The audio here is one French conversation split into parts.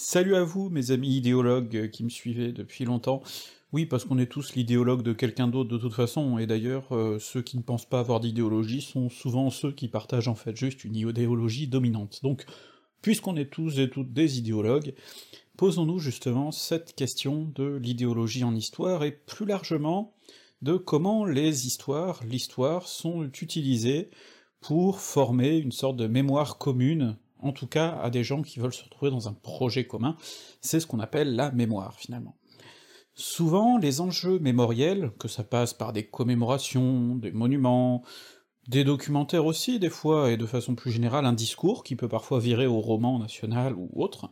Salut à vous, mes amis idéologues qui me suivez depuis longtemps. Oui, parce qu'on est tous l'idéologue de quelqu'un d'autre de toute façon, et d'ailleurs, euh, ceux qui ne pensent pas avoir d'idéologie sont souvent ceux qui partagent en fait juste une idéologie dominante. Donc, puisqu'on est tous et toutes des idéologues, posons-nous justement cette question de l'idéologie en histoire, et plus largement, de comment les histoires, l'histoire, sont utilisées pour former une sorte de mémoire commune en tout cas à des gens qui veulent se retrouver dans un projet commun, c'est ce qu'on appelle la mémoire, finalement. Souvent, les enjeux mémoriels, que ça passe par des commémorations, des monuments, des documentaires aussi, des fois, et de façon plus générale, un discours qui peut parfois virer au roman national ou autre,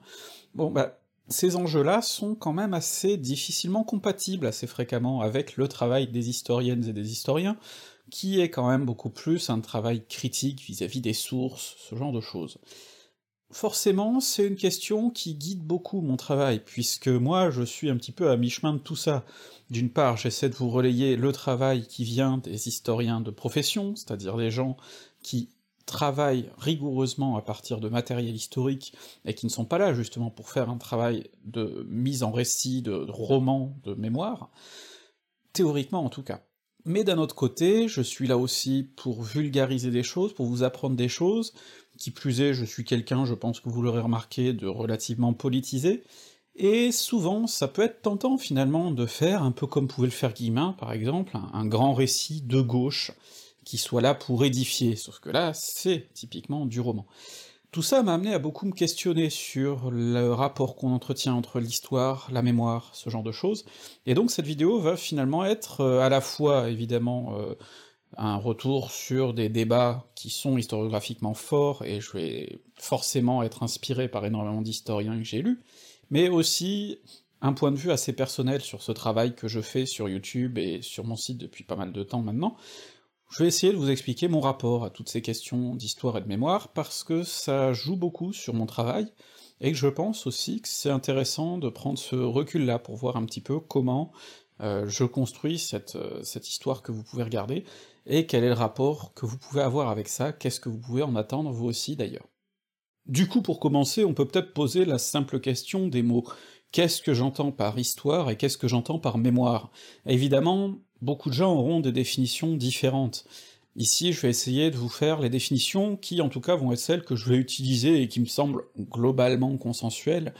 bon bah, ces enjeux-là sont quand même assez difficilement compatibles assez fréquemment avec le travail des historiennes et des historiens, qui est quand même beaucoup plus un travail critique vis-à-vis -vis des sources, ce genre de choses. Forcément, c'est une question qui guide beaucoup mon travail, puisque moi je suis un petit peu à mi-chemin de tout ça. D'une part, j'essaie de vous relayer le travail qui vient des historiens de profession, c'est-à-dire des gens qui travaillent rigoureusement à partir de matériel historique, et qui ne sont pas là justement pour faire un travail de mise en récit, de roman, de mémoire, théoriquement en tout cas. Mais d'un autre côté, je suis là aussi pour vulgariser des choses, pour vous apprendre des choses, qui plus est, je suis quelqu'un, je pense que vous l'aurez remarqué, de relativement politisé, et souvent ça peut être tentant finalement de faire, un peu comme pouvait le faire Guillemin par exemple, un, grand récit de gauche, qui soit là pour édifier, sauf que là, c'est typiquement du roman. Tout ça m'a amené à beaucoup me questionner sur le rapport qu'on entretient entre l'histoire, la mémoire, ce genre de choses, et donc cette vidéo va finalement être euh, à la fois, évidemment, euh, un retour sur des débats qui sont historiographiquement forts, et je vais forcément être inspiré par énormément d'historiens que j'ai lus, mais aussi un point de vue assez personnel sur ce travail que je fais sur YouTube et sur mon site depuis pas mal de temps maintenant, je vais essayer de vous expliquer mon rapport à toutes ces questions d'histoire et de mémoire, parce que ça joue beaucoup sur mon travail, et que je pense aussi que c'est intéressant de prendre ce recul-là pour voir un petit peu comment euh, je construis cette, euh, cette histoire que vous pouvez regarder, et quel est le rapport que vous pouvez avoir avec ça, qu'est-ce que vous pouvez en attendre vous aussi d'ailleurs? Du coup, pour commencer, on peut peut-être poser la simple question des mots. Qu'est-ce que j'entends par histoire et qu'est-ce que j'entends par mémoire? Évidemment, beaucoup de gens auront des définitions différentes. Ici, je vais essayer de vous faire les définitions qui, en tout cas, vont être celles que je vais utiliser et qui me semblent globalement consensuelles,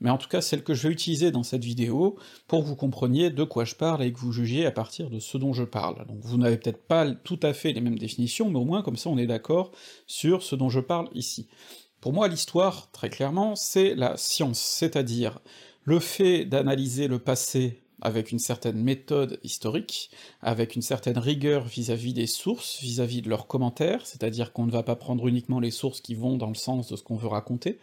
mais en tout cas celles que je vais utiliser dans cette vidéo pour que vous compreniez de quoi je parle et que vous jugiez à partir de ce dont je parle. Donc vous n'avez peut-être pas tout à fait les mêmes définitions, mais au moins comme ça on est d'accord sur ce dont je parle ici. Pour moi, l'histoire, très clairement, c'est la science, c'est-à-dire le fait d'analyser le passé avec une certaine méthode historique, avec une certaine rigueur vis-à-vis des sources, vis-à-vis de leurs commentaires, c'est-à-dire qu'on ne va pas prendre uniquement les sources qui vont dans le sens de ce qu'on veut raconter,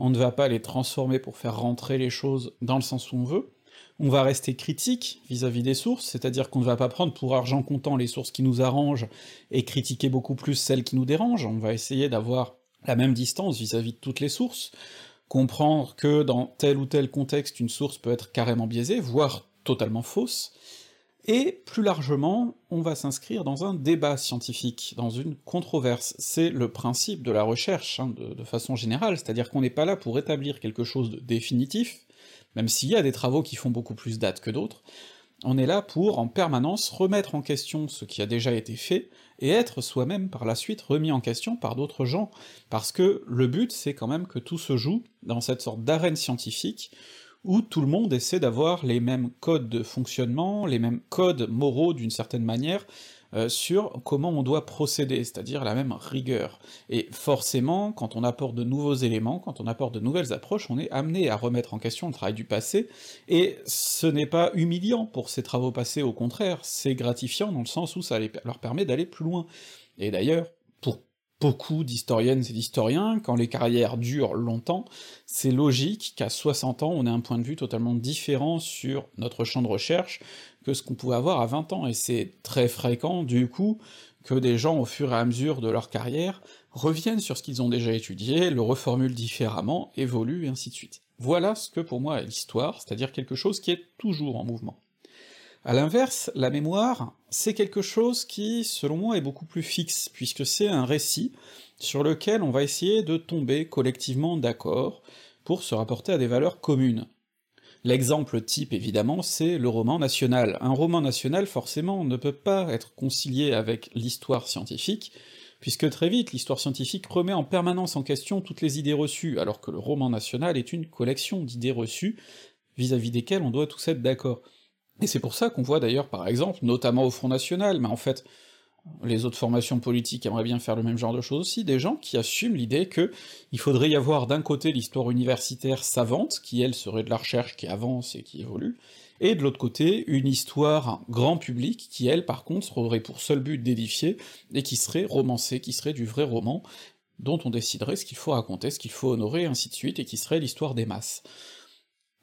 on ne va pas les transformer pour faire rentrer les choses dans le sens où on veut, on va rester critique vis-à-vis des sources, c'est-à-dire qu'on ne va pas prendre pour argent comptant les sources qui nous arrangent et critiquer beaucoup plus celles qui nous dérangent, on va essayer d'avoir la même distance vis-à-vis -vis de toutes les sources, comprendre que dans tel ou tel contexte une source peut être carrément biaisée, voire totalement fausse, et plus largement, on va s'inscrire dans un débat scientifique, dans une controverse. C'est le principe de la recherche, hein, de, de, façon générale, c'est-à-dire qu'on n'est pas là pour établir quelque chose de définitif, même s'il y a des travaux qui font beaucoup plus date que d'autres, on est là pour, en permanence, remettre en question ce qui a déjà été fait, et être soi-même par la suite remis en question par d'autres gens, parce que le but c'est quand même que tout se joue dans cette sorte d'arène scientifique, où tout le monde essaie d'avoir les mêmes codes de fonctionnement, les mêmes codes moraux d'une certaine manière, euh, sur comment on doit procéder, c'est-à-dire la même rigueur. Et forcément, quand on apporte de nouveaux éléments, quand on apporte de nouvelles approches, on est amené à remettre en question le travail du passé, et ce n'est pas humiliant pour ces travaux passés, au contraire, c'est gratifiant dans le sens où ça leur permet d'aller plus loin. Et d'ailleurs, beaucoup d'historiennes et d'historiens, quand les carrières durent longtemps, c'est logique qu'à 60 ans, on ait un point de vue totalement différent sur notre champ de recherche que ce qu'on pouvait avoir à 20 ans, et c'est très fréquent, du coup, que des gens, au fur et à mesure de leur carrière, reviennent sur ce qu'ils ont déjà étudié, le reformulent différemment, évoluent, et ainsi de suite. Voilà ce que pour moi est l'histoire, c'est-à-dire quelque chose qui est toujours en mouvement. À l'inverse, la mémoire, c'est quelque chose qui, selon moi, est beaucoup plus fixe, puisque c'est un récit sur lequel on va essayer de tomber collectivement d'accord, pour se rapporter à des valeurs communes. L'exemple type, évidemment, c'est le roman national. Un roman national, forcément, ne peut pas être concilié avec l'histoire scientifique, puisque très vite, l'histoire scientifique remet en permanence en question toutes les idées reçues, alors que le roman national est une collection d'idées reçues, vis-à-vis desquelles on doit tous être d'accord. Et c'est pour ça qu'on voit d'ailleurs, par exemple, notamment au Front National, mais en fait, les autres formations politiques aimeraient bien faire le même genre de choses aussi, des gens qui assument l'idée que il faudrait y avoir d'un côté l'histoire universitaire savante, qui elle serait de la recherche qui avance et qui évolue, et de l'autre côté, une histoire grand public, qui elle, par contre, aurait pour seul but d'édifier, et qui serait romancée, qui serait du vrai roman, dont on déciderait ce qu'il faut raconter, ce qu'il faut honorer, ainsi de suite, et qui serait l'histoire des masses.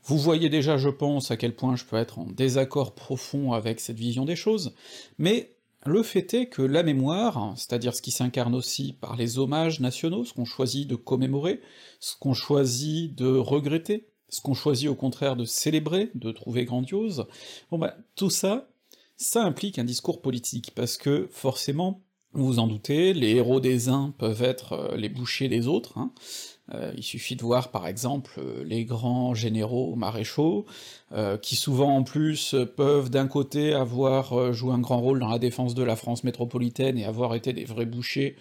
Vous voyez déjà, je pense, à quel point je peux être en désaccord profond avec cette vision des choses, mais le fait est que la mémoire, c'est-à-dire ce qui s'incarne aussi par les hommages nationaux, ce qu'on choisit de commémorer, ce qu'on choisit de regretter, ce qu'on choisit au contraire de célébrer, de trouver grandiose, bon bah tout ça, ça implique un discours politique, parce que forcément, vous vous en doutez, les héros des uns peuvent être euh, les bouchers des autres, hein. Euh, il suffit de voir par exemple euh, les grands généraux maréchaux, qui souvent en plus peuvent d'un côté avoir joué un grand rôle dans la défense de la France métropolitaine et avoir été des vrais bouchers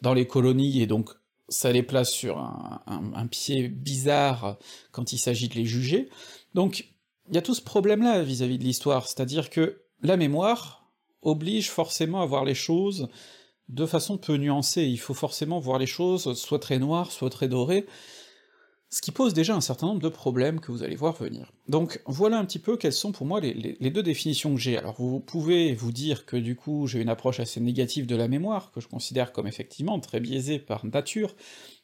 dans les colonies, et donc ça les place sur un, pied bizarre quand il s'agit de les juger. Donc, il y a tout ce problème-là vis-à-vis de l'histoire, c'est-à-dire que la mémoire oblige forcément à voir les choses de façon peu nuancée, il faut forcément voir les choses soit très noires, soit très dorées, ce qui pose déjà un certain nombre de problèmes que vous allez voir venir. Donc voilà un petit peu quelles sont pour moi les, deux définitions que j'ai. Alors vous pouvez vous dire que du coup j'ai une approche assez négative de la mémoire, que je considère comme effectivement très biaisée par nature,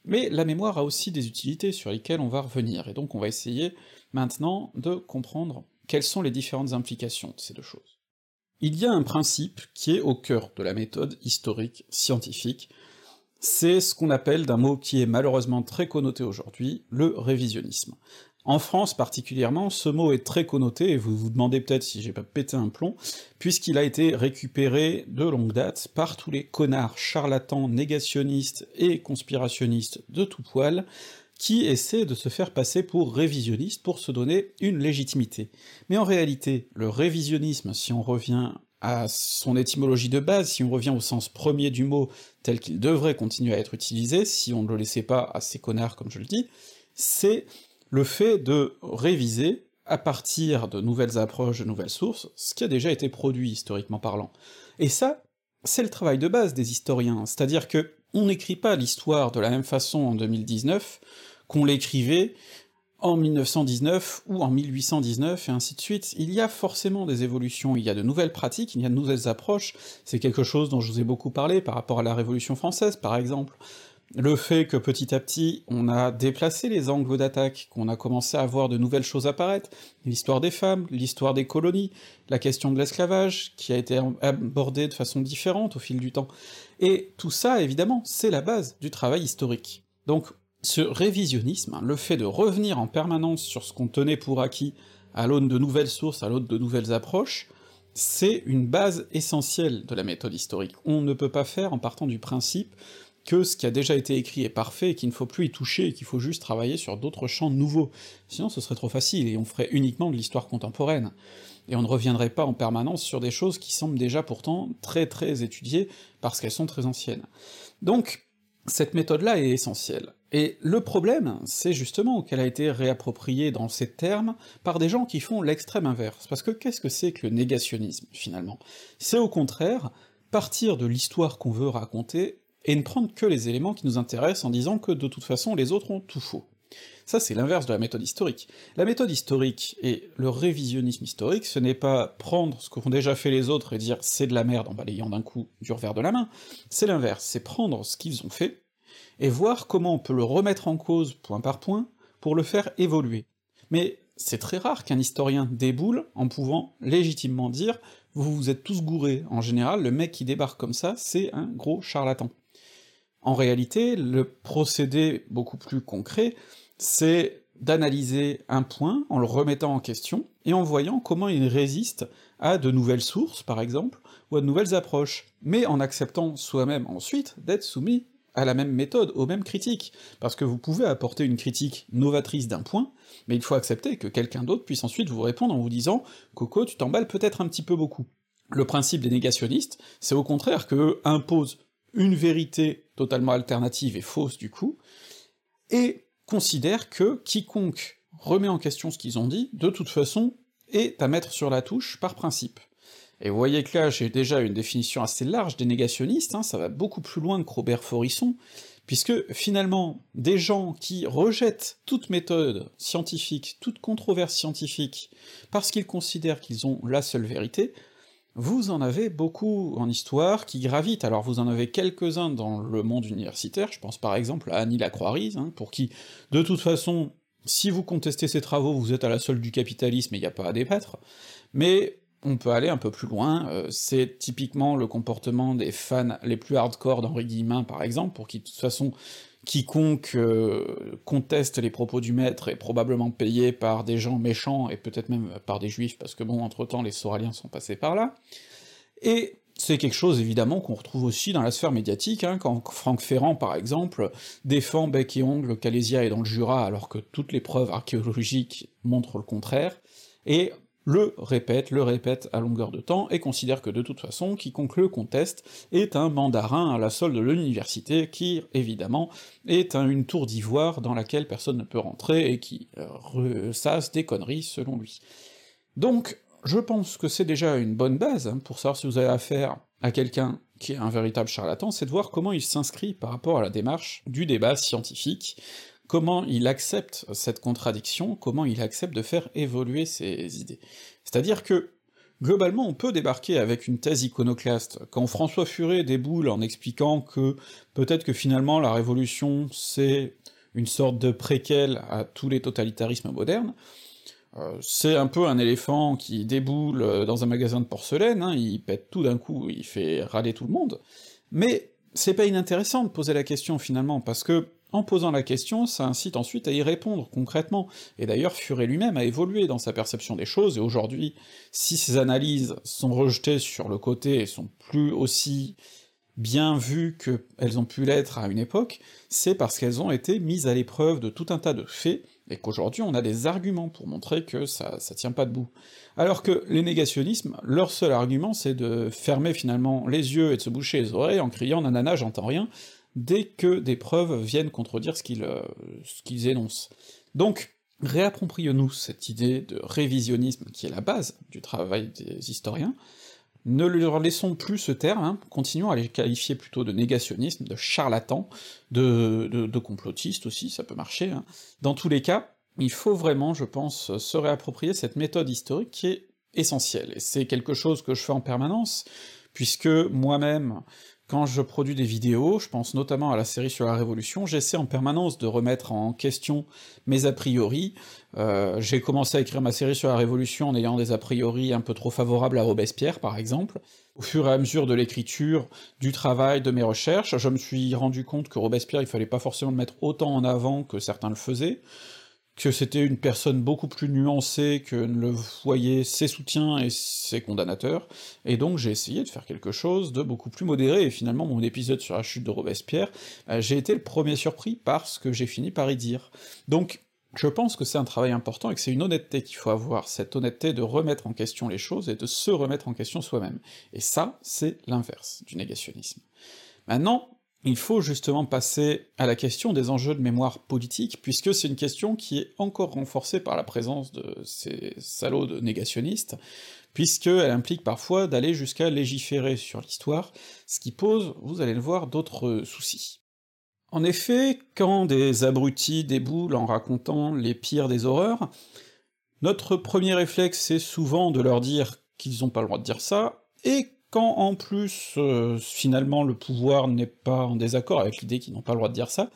mais la mémoire a aussi des utilités sur lesquelles on va revenir, et donc on va essayer maintenant de comprendre quelles sont les différentes implications de ces deux choses. Il y a un principe qui est au cœur de la méthode historique scientifique, c'est ce qu'on appelle, d'un mot qui est malheureusement très connoté aujourd'hui, le révisionnisme. En France particulièrement, ce mot est très connoté, et vous vous demandez peut-être si j'ai pas pété un plomb, puisqu'il a été récupéré de longue date par tous les connards charlatans, négationnistes et conspirationnistes de tout poil, qui essaient de se faire passer pour révisionnistes pour se donner une légitimité. Mais en réalité, le révisionnisme, si on revient à son étymologie de base, si on revient au sens premier du mot tel qu'il devrait continuer à être utilisé, si on ne le laissait pas à ces connards comme je le dis, c'est le fait de réviser, à partir de nouvelles approches, de nouvelles sources, ce qui a déjà été produit historiquement parlant. Et ça, c'est le travail de base des historiens, c'est-à-dire que on n'écrit pas l'histoire de la même façon en 2019 qu'on l'écrivait en 1919 ou en 1819, et ainsi de suite, il y a forcément des évolutions, il y a de nouvelles pratiques, il y a de nouvelles approches, c'est quelque chose dont je vous ai beaucoup parlé par rapport à la Révolution française, par exemple. Le fait que petit à petit, on a déplacé les angles d'attaque, qu'on a commencé à voir de nouvelles choses apparaître, l'histoire des femmes, l'histoire des colonies, la question de l'esclavage, qui a été abordée de façon différente au fil du temps, et tout ça, évidemment, c'est la base du travail historique. Donc ce révisionnisme, le fait de revenir en permanence sur ce qu'on tenait pour acquis à l'aune de nouvelles sources, à l'aune de nouvelles approches, c'est une base essentielle de la méthode historique. On ne peut pas faire en partant du principe que ce qui a déjà été écrit est parfait et qu'il ne faut plus y toucher, et qu'il faut juste travailler sur d'autres champs nouveaux. Sinon ce serait trop facile, et on ferait uniquement de l'histoire contemporaine. Et on ne reviendrait pas en permanence sur des choses qui semblent déjà pourtant très très étudiées, parce qu'elles sont très anciennes. Donc, cette méthode-là est essentielle. Et le problème, c'est justement qu'elle a été réappropriée dans ces termes par des gens qui font l'extrême inverse, parce que qu'est-ce que c'est que le négationnisme, finalement? C'est au contraire partir de l'histoire qu'on veut raconter et ne prendre que les éléments qui nous intéressent en disant que de toute façon les autres ont tout faux. Ça, c'est l'inverse de la méthode historique. La méthode historique et le révisionnisme historique, ce n'est pas prendre ce qu'ont déjà fait les autres et dire c'est de la merde en balayant d'un coup du revers de la main, c'est l'inverse, c'est prendre ce qu'ils ont fait, et voir comment on peut le remettre en cause point par point pour le faire évoluer. Mais c'est très rare qu'un historien déboule en pouvant légitimement dire vous vous êtes tous gourés. En général, le mec qui débarque comme ça, c'est un gros charlatan. En réalité, le procédé beaucoup plus concret, c'est d'analyser un point en le remettant en question, et en voyant comment il résiste à de nouvelles sources, par exemple, ou à de nouvelles approches, mais en acceptant soi-même ensuite d'être soumis à la même méthode, aux mêmes critiques, parce que vous pouvez apporter une critique novatrice d'un point, mais il faut accepter que quelqu'un d'autre puisse ensuite vous répondre en vous disant « Coco, tu t'emballes peut-être un petit peu beaucoup ». Le principe des négationnistes, c'est au contraire que imposent une vérité totalement alternative et fausse du coup, et considèrent que quiconque remet en question ce qu'ils ont dit, de toute façon, est à mettre sur la touche par principe. Et vous voyez que là, j'ai déjà une définition assez large des négationnistes, hein, ça va beaucoup plus loin que Robert Forisson, puisque finalement, des gens qui rejettent toute méthode scientifique, toute controverse scientifique, parce qu'ils considèrent qu'ils ont la seule vérité, vous en avez beaucoup en histoire qui gravitent, alors vous en avez quelques-uns dans le monde universitaire, je pense par exemple à Annie Lacroix-Rize, hein, pour qui, de toute façon, si vous contestez ses travaux, vous êtes à la solde du capitalisme et il n'y a pas à débattre, mais on peut aller un peu plus loin, euh, c'est typiquement le comportement des fans les plus hardcore d'Henri Guillemin par exemple, pour qui de toute façon quiconque euh, conteste les propos du maître est probablement payé par des gens méchants, et peut-être même par des juifs, parce que bon, entre-temps les Soraliens sont passés par là, et c'est quelque chose évidemment qu'on retrouve aussi dans la sphère médiatique, hein, quand Franck Ferrand par exemple défend bec et ongle qu'Alésia est dans le Jura alors que toutes les preuves archéologiques montrent le contraire, et le répète, le répète à longueur de temps, et considère que de toute façon, quiconque le conteste est un mandarin à la solde de l'université, qui, évidemment, est une tour d'ivoire dans laquelle personne ne peut rentrer, et qui euh, ressasse des conneries, selon lui. Donc, je pense que c'est déjà une bonne base, hein, pour savoir si vous avez affaire à quelqu'un qui est un véritable charlatan, c'est de voir comment il s'inscrit par rapport à la démarche du débat scientifique, comment il accepte cette contradiction, comment il accepte de faire évoluer ses idées. C'est-à-dire que, globalement, on peut débarquer avec une thèse iconoclaste, quand François Furet déboule en expliquant que peut-être que finalement la révolution c'est une sorte de préquel à tous les totalitarismes modernes, euh, c'est un peu un éléphant qui déboule dans un magasin de porcelaine, hein, il pète tout d'un coup, il fait râler tout le monde, mais c'est pas inintéressant de poser la question finalement, parce que en posant la question, ça incite ensuite à y répondre concrètement, et d'ailleurs Furet lui-même a évolué dans sa perception des choses, et aujourd'hui, si ces analyses sont rejetées sur le côté et sont plus aussi bien vues qu'elles ont pu l'être à une époque, c'est parce qu'elles ont été mises à l'épreuve de tout un tas de faits, et qu'aujourd'hui on a des arguments pour montrer que ça, ça tient pas debout. Alors que les négationnismes, leur seul argument c'est de fermer finalement les yeux et de se boucher les oreilles en criant « nanana, j'entends rien », dès que des preuves viennent contredire ce qu'ils euh, énoncent. Donc, réapproprions-nous cette idée de révisionnisme qui est la base du travail des historiens, ne leur laissons plus ce terme, hein, continuons à les qualifier plutôt de négationnisme, de charlatan, de, de, complotiste aussi, ça peut marcher. Hein. Dans tous les cas, il faut vraiment, je pense, se réapproprier cette méthode historique qui est essentielle, et c'est quelque chose que je fais en permanence, puisque moi-même, quand je produis des vidéos, je pense notamment à la série sur la Révolution, j'essaie en permanence de remettre en question mes a priori, euh, j'ai commencé à écrire ma série sur la Révolution en ayant des a priori un peu trop favorables à Robespierre, par exemple. Au fur et à mesure de l'écriture, du travail, de mes recherches, je me suis rendu compte que Robespierre, il fallait pas forcément le mettre autant en avant que certains le faisaient, que c'était une personne beaucoup plus nuancée que ne le voyaient ses soutiens et ses condamnateurs, et donc j'ai essayé de faire quelque chose de beaucoup plus modéré, et finalement mon épisode sur la chute de Robespierre, euh, j'ai été le premier surpris par ce que j'ai fini par y dire. Donc je pense que c'est un travail important et que c'est une honnêteté qu'il faut avoir, cette honnêteté de remettre en question les choses et de se remettre en question soi-même. Et ça, c'est l'inverse du négationnisme. Maintenant, il faut justement passer à la question des enjeux de mémoire politique, puisque c'est une question qui est encore renforcée par la présence de ces salauds de négationnistes, puisqu'elle implique parfois d'aller jusqu'à légiférer sur l'histoire, ce qui pose, vous allez le voir, d'autres soucis. En effet, quand des abrutis déboulent en racontant les pires des horreurs, notre premier réflexe c'est souvent de leur dire qu'ils n'ont pas le droit de dire ça, et quand en plus, euh, finalement, le pouvoir n'est pas en désaccord avec l'idée qu'ils n'ont pas le droit de dire ça,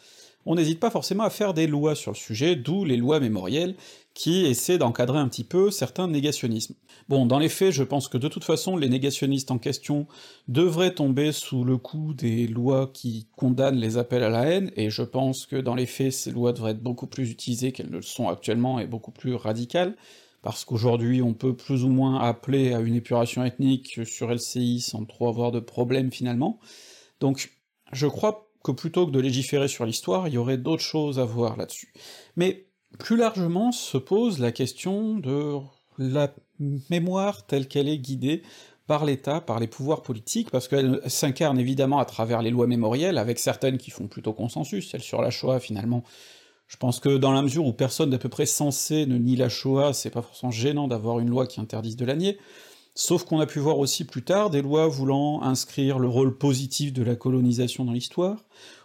on n'hésite pas forcément à faire des lois sur le sujet, d'où les lois mémorielles, qui essaient d'encadrer un petit peu certains négationnismes. Bon, dans les faits, je pense que de toute façon, les négationnistes en question devraient tomber sous le coup des lois qui condamnent les appels à la haine, et je pense que dans les faits, ces lois devraient être beaucoup plus utilisées qu'elles ne le sont actuellement, et beaucoup plus radicales, parce qu'aujourd'hui on peut plus ou moins appeler à une épuration ethnique sur LCI sans trop avoir de problème finalement. Donc je crois que plutôt que de légiférer sur l'histoire, il y aurait d'autres choses à voir là-dessus. Mais plus largement se pose la question de la mémoire telle qu'elle est guidée par l'État, par les pouvoirs politiques, parce qu'elle s'incarne évidemment à travers les lois mémorielles, avec certaines qui font plutôt consensus, celle sur la Shoah finalement, je pense que dans la mesure où personne d'à peu près sensé ne nie la Shoah, c'est pas forcément gênant d'avoir une loi qui interdise de la nier, sauf qu'on a pu voir aussi plus tard des lois voulant inscrire le rôle positif de la colonisation dans l'histoire,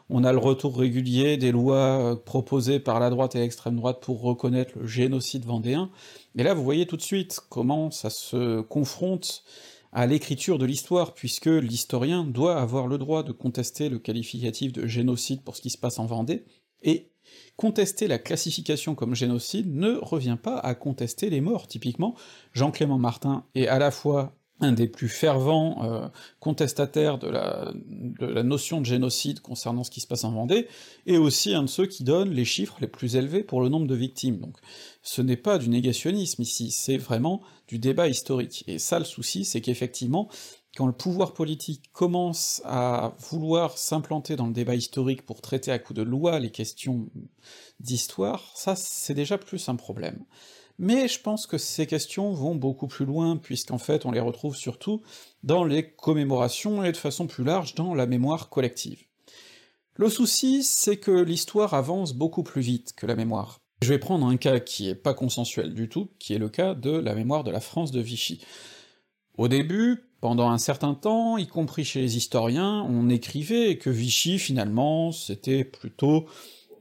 on a le retour régulier des lois euh, proposées par la droite et l'extrême droite pour reconnaître le génocide vendéen, et là vous voyez tout de suite comment ça se confronte à l'écriture de l'histoire, puisque l'historien doit avoir le droit de contester le qualificatif de génocide pour ce qui se passe en Vendée, et contester la classification comme génocide ne revient pas à contester les morts, typiquement, Jean-Clément Martin est à la fois un des plus fervents euh, contestataires de la, de la notion de génocide concernant ce qui se passe en Vendée, et aussi un de ceux qui donnent les chiffres les plus élevés pour le nombre de victimes. Donc ce n'est pas du négationnisme ici, c'est vraiment du débat historique. Et ça le souci, c'est qu'effectivement, quand le pouvoir politique commence à vouloir s'implanter dans le débat historique pour traiter à coup de loi les questions d'histoire, ça c'est déjà plus un problème mais je pense que ces questions vont beaucoup plus loin, puisqu'en fait on les retrouve surtout dans les commémorations et de façon plus large dans la mémoire collective. Le souci, c'est que l'histoire avance beaucoup plus vite que la mémoire. Je vais prendre un cas qui est pas consensuel du tout, qui est le cas de la mémoire de la France de Vichy. Au début, pendant un certain temps, y compris chez les historiens, on écrivait que Vichy, finalement, c'était plutôt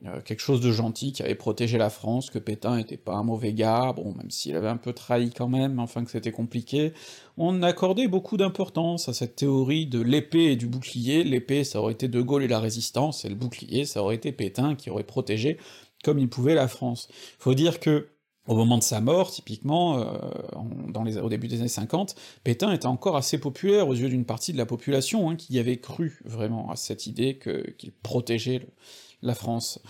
euh, quelque chose de gentil qui avait protégé la France, que Pétain était pas un mauvais gars, bon, même s'il avait un peu trahi quand même, enfin que c'était compliqué, on accordait beaucoup d'importance à cette théorie de l'épée et du bouclier, l'épée ça aurait été De Gaulle et la résistance, et le bouclier ça aurait été Pétain qui aurait protégé comme il pouvait la France. Faut dire que au moment de sa mort, typiquement, euh, au début des années 50, Pétain était encore assez populaire aux yeux d'une partie de la population, hein, qui avait cru vraiment à cette idée qu'il protégeait la France.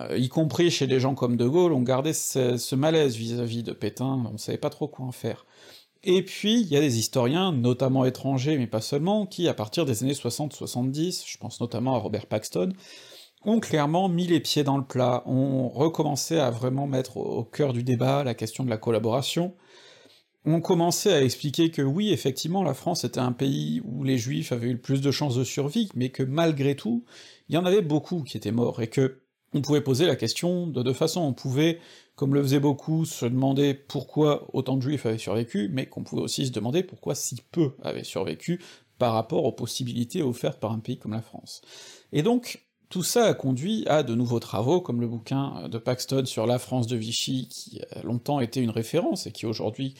Euh, y compris chez des gens comme De Gaulle, on gardait ce, malaise vis-à-vis de Pétain, on savait pas trop quoi en faire. Et puis, il y a des historiens, notamment étrangers, mais pas seulement, qui, à partir des années 60-70, je pense notamment à Robert Paxton, ont clairement mis les pieds dans le plat, ont recommencé à vraiment mettre au cœur du débat la question de la collaboration, ont commencé à expliquer que oui, effectivement, la France était un pays où les juifs avaient eu le plus de chances de survie, mais que malgré tout, il y en avait beaucoup qui étaient morts, et que on pouvait poser la question de deux façons, on pouvait, comme le faisaient beaucoup, se demander pourquoi autant de juifs avaient survécu, mais qu'on pouvait aussi se demander pourquoi si peu avaient survécu par rapport aux possibilités offertes par un pays comme la France. Et donc, tout ça a conduit à de nouveaux travaux, comme le bouquin de Paxton sur la France de Vichy, qui a longtemps été une référence, et qui aujourd'hui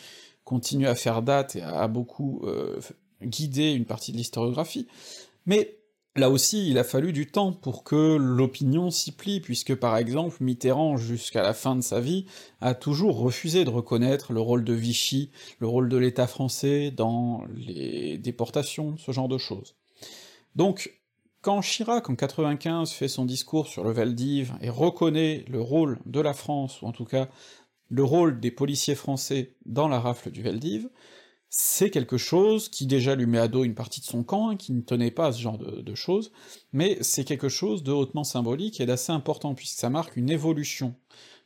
continue à faire date et a beaucoup euh, guidé une partie de l'historiographie, mais Là aussi, il a fallu du temps pour que l'opinion s'y plie, puisque par exemple Mitterrand, jusqu'à la fin de sa vie, a toujours refusé de reconnaître le rôle de Vichy, le rôle de l'État français dans les déportations, ce genre de choses. Donc, quand Chirac, en 95, fait son discours sur le Valdiv et reconnaît le rôle de la France, ou en tout cas le rôle des policiers français dans la rafle du Valdiv, c'est quelque chose qui déjà lui met à dos une partie de son camp, hein, qui ne tenait pas à ce genre de, choses, mais c'est quelque chose de hautement symbolique et d'assez important, puisque ça marque une évolution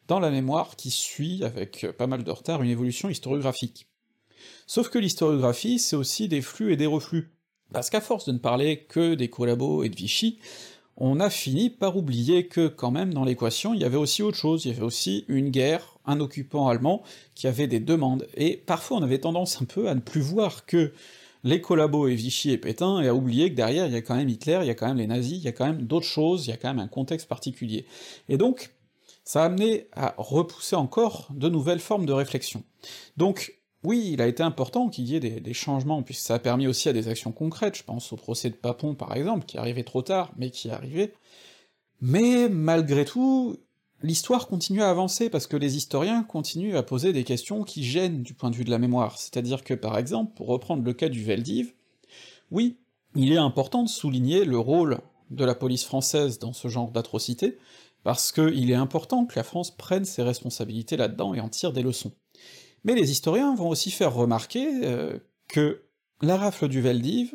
dans la mémoire qui suit, avec pas mal de retard, une évolution historiographique. Sauf que l'historiographie, c'est aussi des flux et des reflux, parce qu'à force de ne parler que des collabos et de Vichy, on a fini par oublier que quand même dans l'équation il y avait aussi autre chose, il y avait aussi une guerre, un occupant allemand qui avait des demandes, et parfois on avait tendance un peu à ne plus voir que les collabos et Vichy et Pétain, et à oublier que derrière il y a quand même Hitler, il y a quand même les nazis, il y a quand même d'autres choses, il y a quand même un contexte particulier. Et donc, ça a amené à repousser encore de nouvelles formes de réflexion. Donc, oui, il a été important qu'il y ait des, changements, puisque ça a permis aussi à des actions concrètes, je pense au procès de Papon par exemple, qui arrivait trop tard, mais qui arrivé. Mais malgré tout, l'histoire continue à avancer, parce que les historiens continuent à poser des questions qui gênent du point de vue de la mémoire, c'est-à-dire que par exemple, pour reprendre le cas du Veldiv, oui, il est important de souligner le rôle de la police française dans ce genre d'atrocité, parce qu'il est important que la France prenne ses responsabilités là-dedans et en tire des leçons. Mais les historiens vont aussi faire remarquer euh, que la rafle du Veldiv,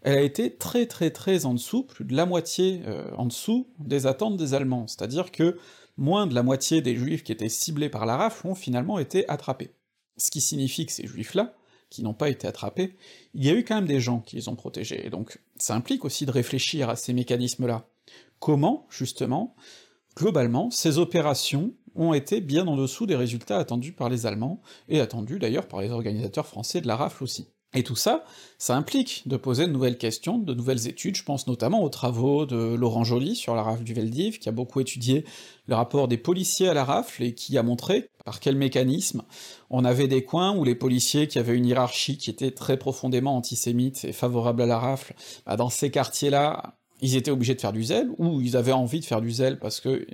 elle a été très très très en dessous, plus de la moitié euh, en dessous des attentes des Allemands, c'est-à-dire que moins de la moitié des juifs qui étaient ciblés par la rafle ont finalement été attrapés. Ce qui signifie que ces juifs-là, qui n'ont pas été attrapés, il y a eu quand même des gens qui les ont protégés, et donc ça implique aussi de réfléchir à ces mécanismes-là. Comment, justement, globalement, ces opérations ont été bien en dessous des résultats attendus par les Allemands, et attendus d'ailleurs par les organisateurs français de la rafle aussi. Et tout ça, ça implique de poser de nouvelles questions, de nouvelles études, je pense notamment aux travaux de Laurent Joly sur la rafle du Veldiv, qui a beaucoup étudié le rapport des policiers à la rafle, et qui a montré par quel mécanisme on avait des coins où les policiers qui avaient une hiérarchie qui était très profondément antisémite et favorable à la rafle, bah dans ces quartiers-là, ils étaient obligés de faire du zèle, ou ils avaient envie de faire du zèle parce que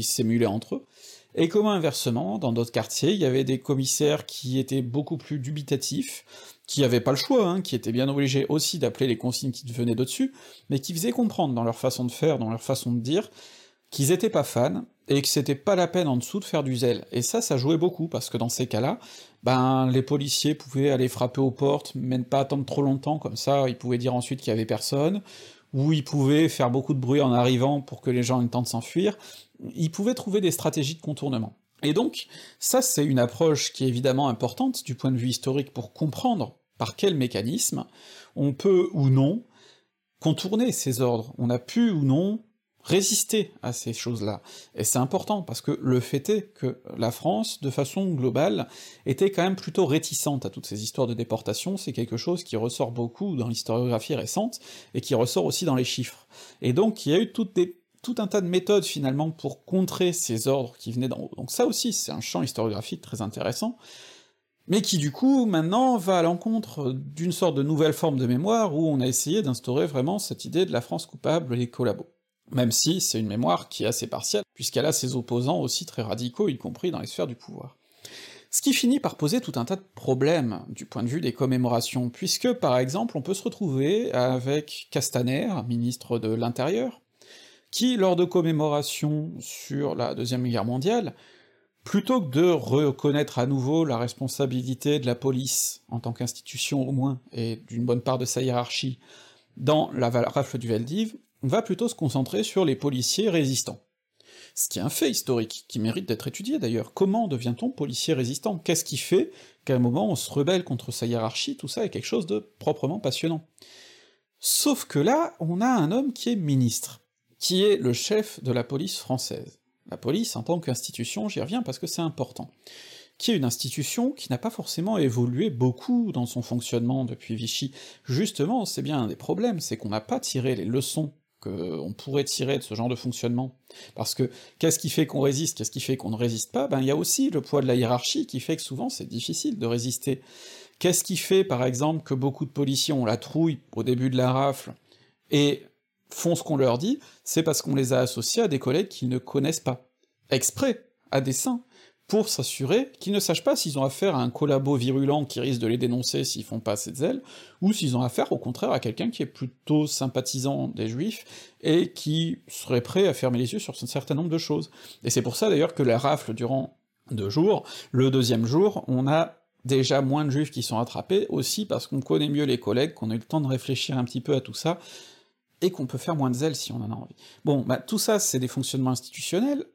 s'émulaient entre eux, et comment inversement, dans d'autres quartiers, il y avait des commissaires qui étaient beaucoup plus dubitatifs, qui avaient pas le choix, hein, qui étaient bien obligés aussi d'appeler les consignes qui venaient d'au-dessus, mais qui faisaient comprendre dans leur façon de faire, dans leur façon de dire, qu'ils étaient pas fans, et que c'était pas la peine en dessous de faire du zèle. Et ça, ça jouait beaucoup, parce que dans ces cas-là, ben les policiers pouvaient aller frapper aux portes, mais ne pas attendre trop longtemps, comme ça ils pouvaient dire ensuite qu'il y avait personne, ou ils pouvaient faire beaucoup de bruit en arrivant pour que les gens aient le temps de s'enfuir, ils pouvaient trouver des stratégies de contournement. Et donc, ça c'est une approche qui est évidemment importante du point de vue historique pour comprendre par quel mécanisme on peut ou non contourner ces ordres, on a pu ou non résister à ces choses-là. Et c'est important, parce que le fait est que la France, de façon globale, était quand même plutôt réticente à toutes ces histoires de déportation, c'est quelque chose qui ressort beaucoup dans l'historiographie récente, et qui ressort aussi dans les chiffres. Et donc il y a eu tout un tas de méthodes finalement pour contrer ces ordres qui venaient d'en haut. Donc ça aussi, c'est un champ historiographique très intéressant, mais qui du coup maintenant va à l'encontre d'une sorte de nouvelle forme de mémoire où on a essayé d'instaurer vraiment cette idée de la France coupable et les collabos. Même si c'est une mémoire qui est assez partielle, puisqu'elle a ses opposants aussi très radicaux, y compris dans les sphères du pouvoir. Ce qui finit par poser tout un tas de problèmes du point de vue des commémorations, puisque par exemple on peut se retrouver avec Castaner, ministre de l'Intérieur, qui, lors de commémorations sur la Deuxième Guerre mondiale, plutôt que de reconnaître à nouveau la responsabilité de la police, en tant qu'institution au moins, et d'une bonne part de sa hiérarchie, dans la rafle du Veldiv, va plutôt se concentrer sur les policiers résistants. Ce qui est un fait historique, qui mérite d'être étudié d'ailleurs. Comment devient-on policier résistant? Qu'est-ce qui fait qu'à un moment on se rebelle contre sa hiérarchie? Tout ça est quelque chose de proprement passionnant. Sauf que là, on a un homme qui est ministre, qui est le chef de la police française. La police en tant qu'institution, j'y reviens parce que c'est important, qui est une institution qui n'a pas forcément évolué beaucoup dans son fonctionnement depuis Vichy. Justement, c'est bien un des problèmes, c'est qu'on n'a pas tiré les leçons qu'on pourrait tirer de ce genre de fonctionnement. Parce que qu'est-ce qui fait qu'on résiste, qu'est-ce qui fait qu'on ne résiste pas? Ben il y a aussi le poids de la hiérarchie qui fait que souvent c'est difficile de résister. Qu'est-ce qui fait par exemple que beaucoup de policiers ont la trouille au début de la rafle et font ce qu'on leur dit, c'est parce qu'on les a associés à des collègues qu'ils ne connaissent pas. Exprès, à dessein, pour s'assurer qu'ils ne sachent pas s'ils ont affaire à un collabo virulent qui risque de les dénoncer s'ils font pas assez de zèle, ou s'ils ont affaire au contraire à quelqu'un qui est plutôt sympathisant des juifs, et qui serait prêt à fermer les yeux sur un certain nombre de choses. Et c'est pour ça d'ailleurs que la rafle durant deux jours, le deuxième jour, on a déjà moins de juifs qui sont attrapés, aussi parce qu'on connaît mieux les collègues, qu'on a eu le temps de réfléchir un petit peu à tout ça, et qu'on peut faire moins de zèle si on en a envie. Bon, bah tout ça c'est des fonctionnements institutionnels,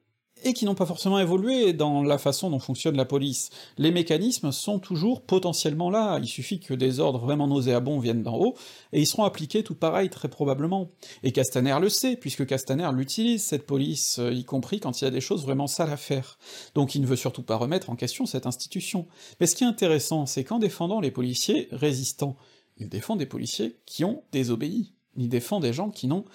et qui n'ont pas forcément évolué dans la façon dont fonctionne la police. Les mécanismes sont toujours potentiellement là, il suffit que des ordres vraiment nauséabonds viennent d'en haut, et ils seront appliqués tout pareil très probablement. Et Castaner le sait, puisque Castaner l'utilise, cette police, euh, y compris quand il y a des choses vraiment sales à faire. Donc il ne veut surtout pas remettre en question cette institution. Mais ce qui est intéressant, c'est qu'en défendant les policiers résistants, il défend des policiers qui ont désobéi, il défend des gens qui n'ont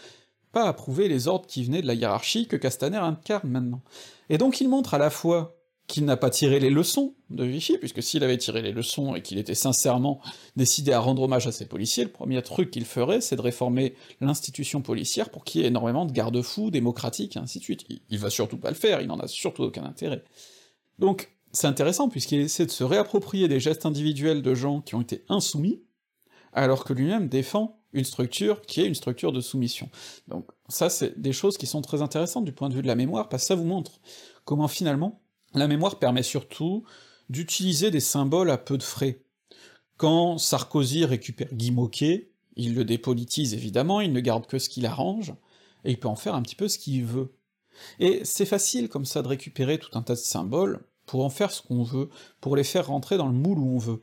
pas approuver les ordres qui venaient de la hiérarchie que Castaner incarne maintenant. Et donc il montre à la fois qu'il n'a pas tiré les leçons de Vichy, puisque s'il avait tiré les leçons et qu'il était sincèrement décidé à rendre hommage à ses policiers, le premier truc qu'il ferait, c'est de réformer l'institution policière pour qu'il y ait énormément de garde-fous démocratiques, et ainsi de suite. Il va surtout pas le faire, il n'en a surtout aucun intérêt. Donc, c'est intéressant, puisqu'il essaie de se réapproprier des gestes individuels de gens qui ont été insoumis, alors que lui-même défend une structure qui est une structure de soumission. Donc ça, c'est des choses qui sont très intéressantes du point de vue de la mémoire, parce que ça vous montre comment finalement la mémoire permet surtout d'utiliser des symboles à peu de frais. Quand Sarkozy récupère Guy Moquet, il le dépolitise évidemment, il ne garde que ce qu'il arrange, et il peut en faire un petit peu ce qu'il veut. Et c'est facile comme ça de récupérer tout un tas de symboles pour en faire ce qu'on veut, pour les faire rentrer dans le moule où on veut.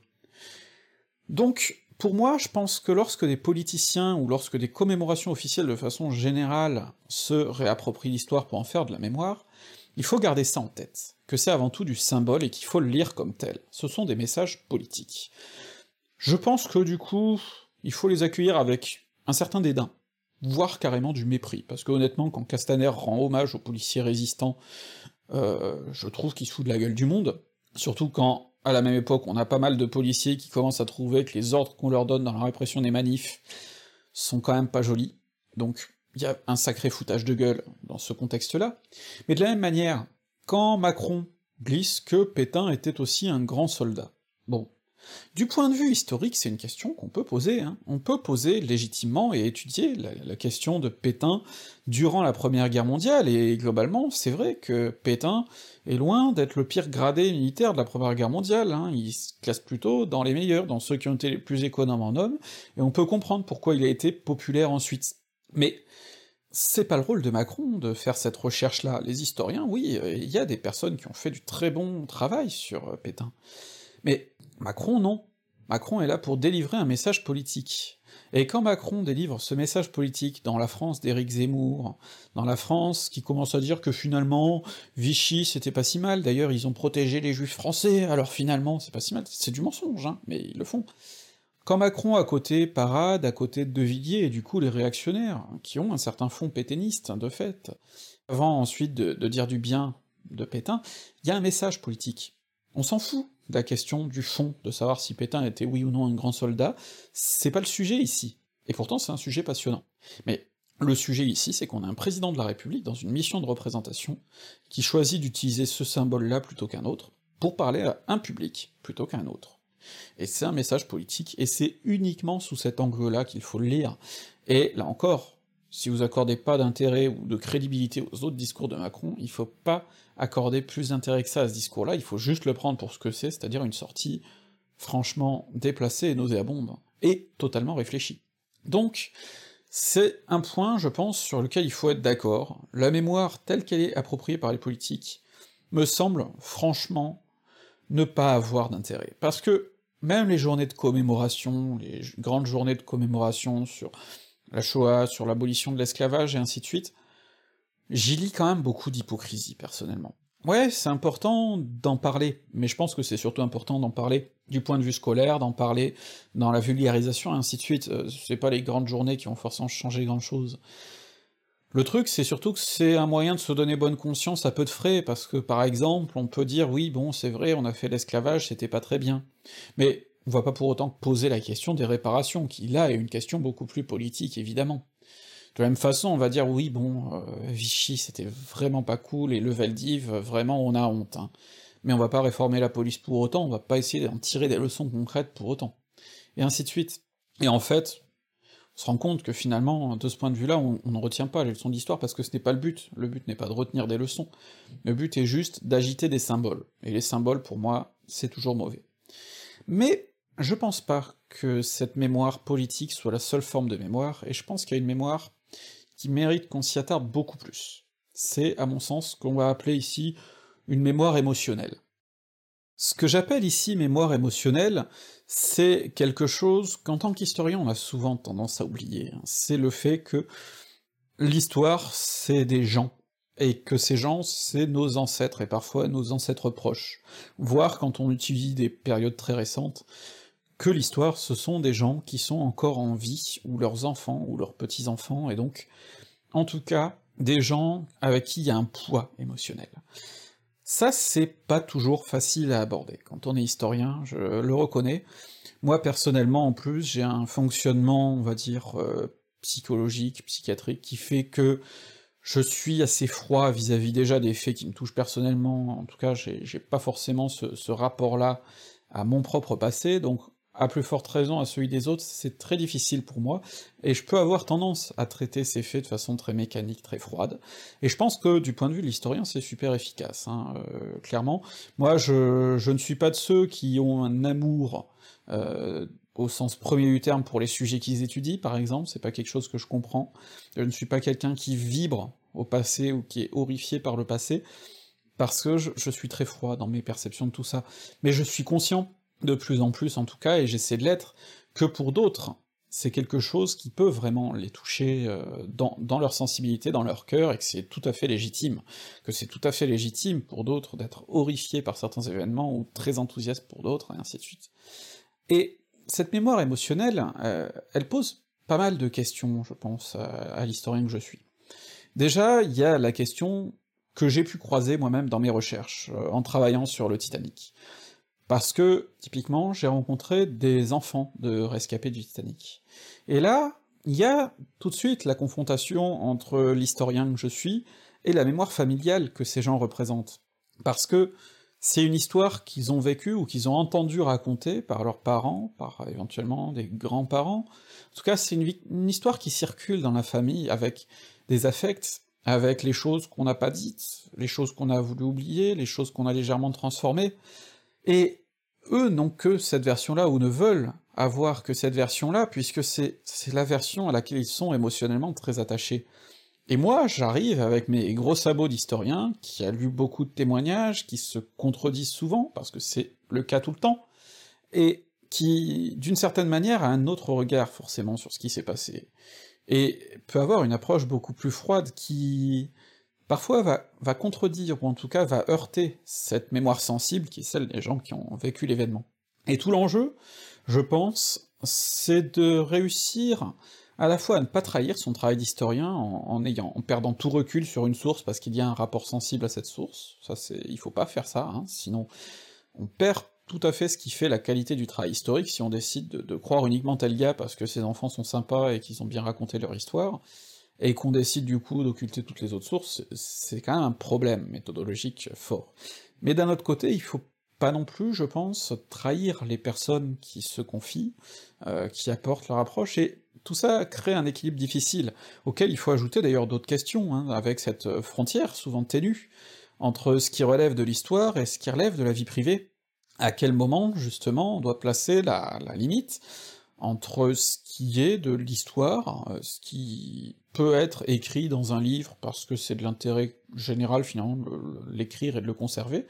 Donc, pour moi, je pense que lorsque des politiciens ou lorsque des commémorations officielles de façon générale se réapproprient l'histoire pour en faire de la mémoire, il faut garder ça en tête, que c'est avant tout du symbole et qu'il faut le lire comme tel. Ce sont des messages politiques. Je pense que du coup, il faut les accueillir avec un certain dédain, voire carrément du mépris, parce que honnêtement, quand Castaner rend hommage aux policiers résistants, euh, je trouve qu'il se fout la gueule du monde, surtout quand, à la même époque, on a pas mal de policiers qui commencent à trouver que les ordres qu'on leur donne dans la répression des manifs sont quand même pas jolis, donc il y a un sacré foutage de gueule dans ce contexte-là, mais de la même manière, quand Macron glisse que Pétain était aussi un grand soldat, bon, du point de vue historique, c'est une question qu'on peut poser, hein. on peut poser légitimement et étudier la, question de Pétain durant la Première Guerre mondiale, et globalement, c'est vrai que Pétain est loin d'être le pire gradé militaire de la Première Guerre mondiale, hein. il se classe plutôt dans les meilleurs, dans ceux qui ont été les plus économes en hommes, et on peut comprendre pourquoi il a été populaire ensuite. Mais c'est pas le rôle de Macron de faire cette recherche-là. Les historiens, oui, il y a des personnes qui ont fait du très bon travail sur euh, Pétain. Mais Macron, non. Macron est là pour délivrer un message politique. Et quand Macron délivre ce message politique dans la France d'Éric Zemmour, dans la France qui commence à dire que finalement, Vichy c'était pas si mal, d'ailleurs ils ont protégé les juifs français, alors finalement c'est pas si mal, c'est du mensonge, hein, mais ils le font. Quand Macron à côté parade, à côté de Villiers, et du coup les réactionnaires, qui ont un certain fond pétainiste, de fait, avant ensuite de, de dire du bien de Pétain, il y a un message politique. On s'en fout la question du fond, de savoir si Pétain était oui ou non un grand soldat, c'est pas le sujet ici. Et pourtant c'est un sujet passionnant. Mais le sujet ici, c'est qu'on a un président de la République dans une mission de représentation qui choisit d'utiliser ce symbole-là plutôt qu'un autre, pour parler à un public plutôt qu'à un autre. Et c'est un message politique, et c'est uniquement sous cet angle-là qu'il faut le lire. Et là encore, si vous accordez pas d'intérêt ou de crédibilité aux autres discours de Macron, il faut pas accorder plus d'intérêt que ça à ce discours-là, il faut juste le prendre pour ce que c'est, c'est-à-dire une sortie franchement déplacée et nauséabonde, et totalement réfléchie. Donc, c'est un point, je pense, sur lequel il faut être d'accord. La mémoire telle qu'elle est appropriée par les politiques me semble, franchement, ne pas avoir d'intérêt. Parce que même les journées de commémoration, les grandes journées de commémoration sur la Shoah, sur l'abolition de l'esclavage, et ainsi de suite, j'y lis quand même beaucoup d'hypocrisie, personnellement. Ouais, c'est important d'en parler, mais je pense que c'est surtout important d'en parler du point de vue scolaire, d'en parler dans la vulgarisation, et ainsi de suite, euh, c'est pas les grandes journées qui vont forcément changer grand-chose. Le truc, c'est surtout que c'est un moyen de se donner bonne conscience à peu de frais, parce que par exemple, on peut dire oui, bon, c'est vrai, on a fait l'esclavage, c'était pas très bien. Mais on va pas pour autant poser la question des réparations, qui là est une question beaucoup plus politique, évidemment. De la même façon, on va dire oui, bon, euh, Vichy c'était vraiment pas cool, et le Valdiv, vraiment on a honte, hein. Mais on va pas réformer la police pour autant, on va pas essayer d'en tirer des leçons concrètes pour autant. Et ainsi de suite. Et en fait, on se rend compte que finalement, de ce point de vue-là, on ne retient pas les leçons d'histoire parce que ce n'est pas le but. Le but n'est pas de retenir des leçons. Le but est juste d'agiter des symboles. Et les symboles, pour moi, c'est toujours mauvais. Mais je pense pas que cette mémoire politique soit la seule forme de mémoire, et je pense qu'il y a une mémoire qui mérite qu'on s'y attarde beaucoup plus. C'est, à mon sens, ce qu'on va appeler ici une mémoire émotionnelle. Ce que j'appelle ici mémoire émotionnelle, c'est quelque chose qu'en tant qu'historien on a souvent tendance à oublier, hein. c'est le fait que l'histoire c'est des gens, et que ces gens c'est nos ancêtres, et parfois nos ancêtres proches, voire quand on utilise des périodes très récentes, que l'histoire, ce sont des gens qui sont encore en vie, ou leurs enfants, ou leurs petits-enfants, et donc, en tout cas, des gens avec qui il y a un poids émotionnel. Ça, c'est pas toujours facile à aborder. Quand on est historien, je le reconnais. Moi, personnellement, en plus, j'ai un fonctionnement, on va dire, euh, psychologique, psychiatrique, qui fait que je suis assez froid vis-à-vis déjà des faits qui me touchent personnellement, en tout cas, j'ai pas forcément ce, ce rapport-là à mon propre passé, donc à plus forte raison à celui des autres, c'est très difficile pour moi, et je peux avoir tendance à traiter ces faits de façon très mécanique, très froide, et je pense que du point de vue de l'historien, c'est super efficace, hein, euh, clairement. Moi, je, je, ne suis pas de ceux qui ont un amour euh, au sens premier du terme pour les sujets qu'ils étudient, par exemple, c'est pas quelque chose que je comprends. Je ne suis pas quelqu'un qui vibre au passé ou qui est horrifié par le passé, parce que je, je, suis très froid dans mes perceptions de tout ça. Mais je suis conscient, de plus en plus en tout cas, et j'essaie de l'être, que pour d'autres, c'est quelque chose qui peut vraiment les toucher euh, dans, leur sensibilité, dans leur cœur, et que c'est tout à fait légitime, que c'est tout à fait légitime pour d'autres d'être horrifiés par certains événements, ou très enthousiastes pour d'autres, et ainsi de suite. Et cette mémoire émotionnelle, euh, elle pose pas mal de questions, je pense, à, à l'historien que je suis. Déjà, il y a la question que j'ai pu croiser moi-même dans mes recherches, euh, en travaillant sur le Titanic. Parce que, typiquement, j'ai rencontré des enfants de rescapés du Titanic. Et là, il y a tout de suite la confrontation entre l'historien que je suis et la mémoire familiale que ces gens représentent. Parce que c'est une histoire qu'ils ont vécue ou qu'ils ont entendu raconter par leurs parents, par éventuellement des grands-parents. En tout cas, c'est une, une, histoire qui circule dans la famille avec des affects, avec les choses qu'on n'a pas dites, les choses qu'on a voulu oublier, les choses qu'on a légèrement transformées, et eux n'ont que cette version-là, ou ne veulent avoir que cette version-là, puisque c'est la version à laquelle ils sont émotionnellement très attachés. Et moi, j'arrive avec mes gros sabots d'historien, qui a lu beaucoup de témoignages, qui se contredisent souvent, parce que c'est le cas tout le temps, et qui, d'une certaine manière, a un autre regard forcément sur ce qui s'est passé, et peut avoir une approche beaucoup plus froide qui parfois va, contredire, ou en tout cas va heurter cette mémoire sensible qui est celle des gens qui ont vécu l'événement. Et tout l'enjeu, je pense, c'est de réussir à la fois à ne pas trahir son travail d'historien en, ayant, en perdant tout recul sur une source parce qu'il y a un rapport sensible à cette source, ça c'est, il faut pas faire ça, hein, sinon on perd tout à fait ce qui fait la qualité du travail historique si on décide de, de croire uniquement tel gars parce que ses enfants sont sympas et qu'ils ont bien raconté leur histoire, et qu'on décide du coup d'occulter toutes les autres sources, c'est quand même un problème méthodologique fort. Mais d'un autre côté, il faut pas non plus, je pense, trahir les personnes qui se confient, euh, qui apportent leur approche, et tout ça crée un équilibre difficile, auquel il faut ajouter d'ailleurs d'autres questions, hein, avec cette frontière souvent ténue, entre ce qui relève de l'histoire et ce qui relève de la vie privée. À quel moment, justement, on doit placer la, la limite entre ce qui est de l'histoire, euh, ce qui peut être écrit dans un livre parce que c'est de l'intérêt général finalement de l'écrire et de le conserver,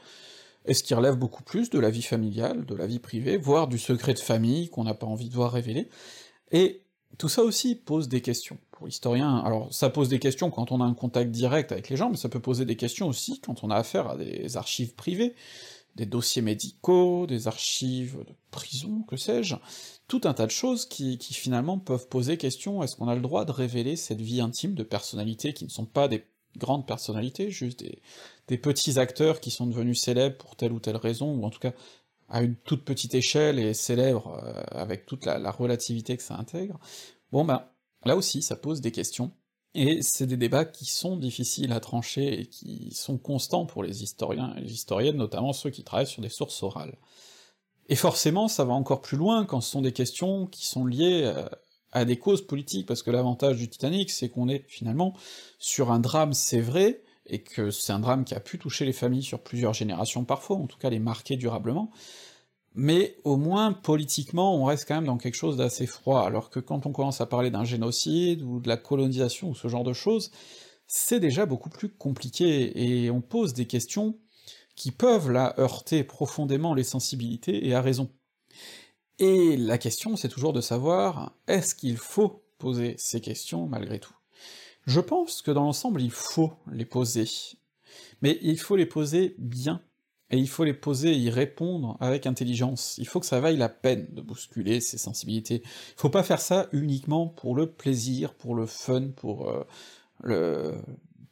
et ce qui relève beaucoup plus de la vie familiale, de la vie privée, voire du secret de famille qu'on n'a pas envie de voir révéler, et tout ça aussi pose des questions. Pour l'historien, alors ça pose des questions quand on a un contact direct avec les gens, mais ça peut poser des questions aussi quand on a affaire à des archives privées, des dossiers médicaux, des archives de prison, que sais-je, tout un tas de choses qui, finalement peuvent poser question, est-ce qu'on a le droit de révéler cette vie intime de personnalités qui ne sont pas des grandes personnalités, juste des, petits acteurs qui sont devenus célèbres pour telle ou telle raison, ou en tout cas à une toute petite échelle et célèbres euh, avec toute la, relativité que ça intègre, bon ben, là aussi ça pose des questions, et c'est des débats qui sont difficiles à trancher et qui sont constants pour les historiens et les historiennes, notamment ceux qui travaillent sur des sources orales. Et forcément, ça va encore plus loin quand ce sont des questions qui sont liées euh, à des causes politiques, parce que l'avantage du Titanic, c'est qu'on est finalement sur un drame, c'est vrai, et que c'est un drame qui a pu toucher les familles sur plusieurs générations parfois, en tout cas les marquer durablement, mais au moins politiquement on reste quand même dans quelque chose d'assez froid, alors que quand on commence à parler d'un génocide, ou de la colonisation, ou ce genre de choses, c'est déjà beaucoup plus compliqué, et on pose des questions qui peuvent là heurter profondément les sensibilités, et à raison. Et la question c'est toujours de savoir, est-ce qu'il faut poser ces questions malgré tout? Je pense que dans l'ensemble il faut les poser, mais il faut les poser bien, et il faut les poser et y répondre avec intelligence. Il faut que ça vaille la peine de bousculer ces sensibilités. Il faut pas faire ça uniquement pour le plaisir, pour le fun, pour euh, le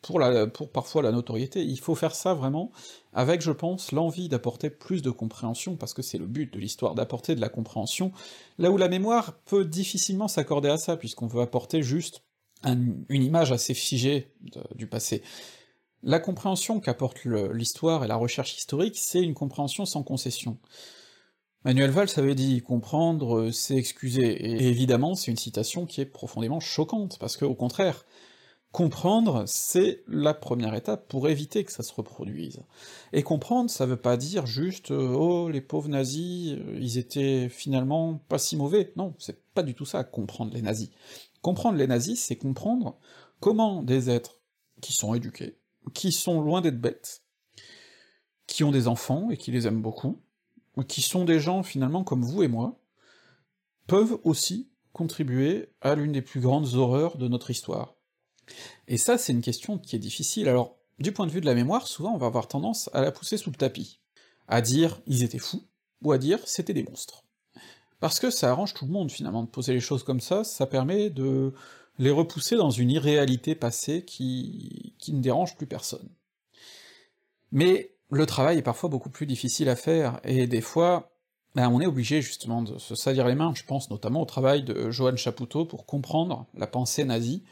pour la pour parfois la notoriété. Il faut faire ça vraiment avec, je pense, l'envie d'apporter plus de compréhension, parce que c'est le but de l'histoire, d'apporter de la compréhension, là où la mémoire peut difficilement s'accorder à ça, puisqu'on veut apporter juste une image assez figée du passé. La compréhension qu'apporte l'histoire et la recherche historique, c'est une compréhension sans concession. Manuel Valls avait dit « comprendre, c'est excuser », et évidemment c'est une citation qui est profondément choquante, parce que au contraire, Comprendre, c'est la première étape pour éviter que ça se reproduise. Et comprendre, ça veut pas dire juste euh, oh les pauvres nazis, euh, ils étaient finalement pas si mauvais. Non, c'est pas du tout ça, comprendre les nazis. Comprendre les nazis, c'est comprendre comment des êtres qui sont éduqués, qui sont loin d'être bêtes, qui ont des enfants et qui les aiment beaucoup, qui sont des gens finalement comme vous et moi, peuvent aussi contribuer à l'une des plus grandes horreurs de notre histoire. Et ça, c'est une question qui est difficile. Alors, du point de vue de la mémoire, souvent on va avoir tendance à la pousser sous le tapis, à dire ils étaient fous, ou à dire c'était des monstres. Parce que ça arrange tout le monde finalement de poser les choses comme ça, ça permet de les repousser dans une irréalité passée qui, qui ne dérange plus personne. Mais le travail est parfois beaucoup plus difficile à faire, et des fois, ben, on est obligé justement de se salir les mains, je pense notamment au travail de Johann Chapoutot pour comprendre la pensée nazie,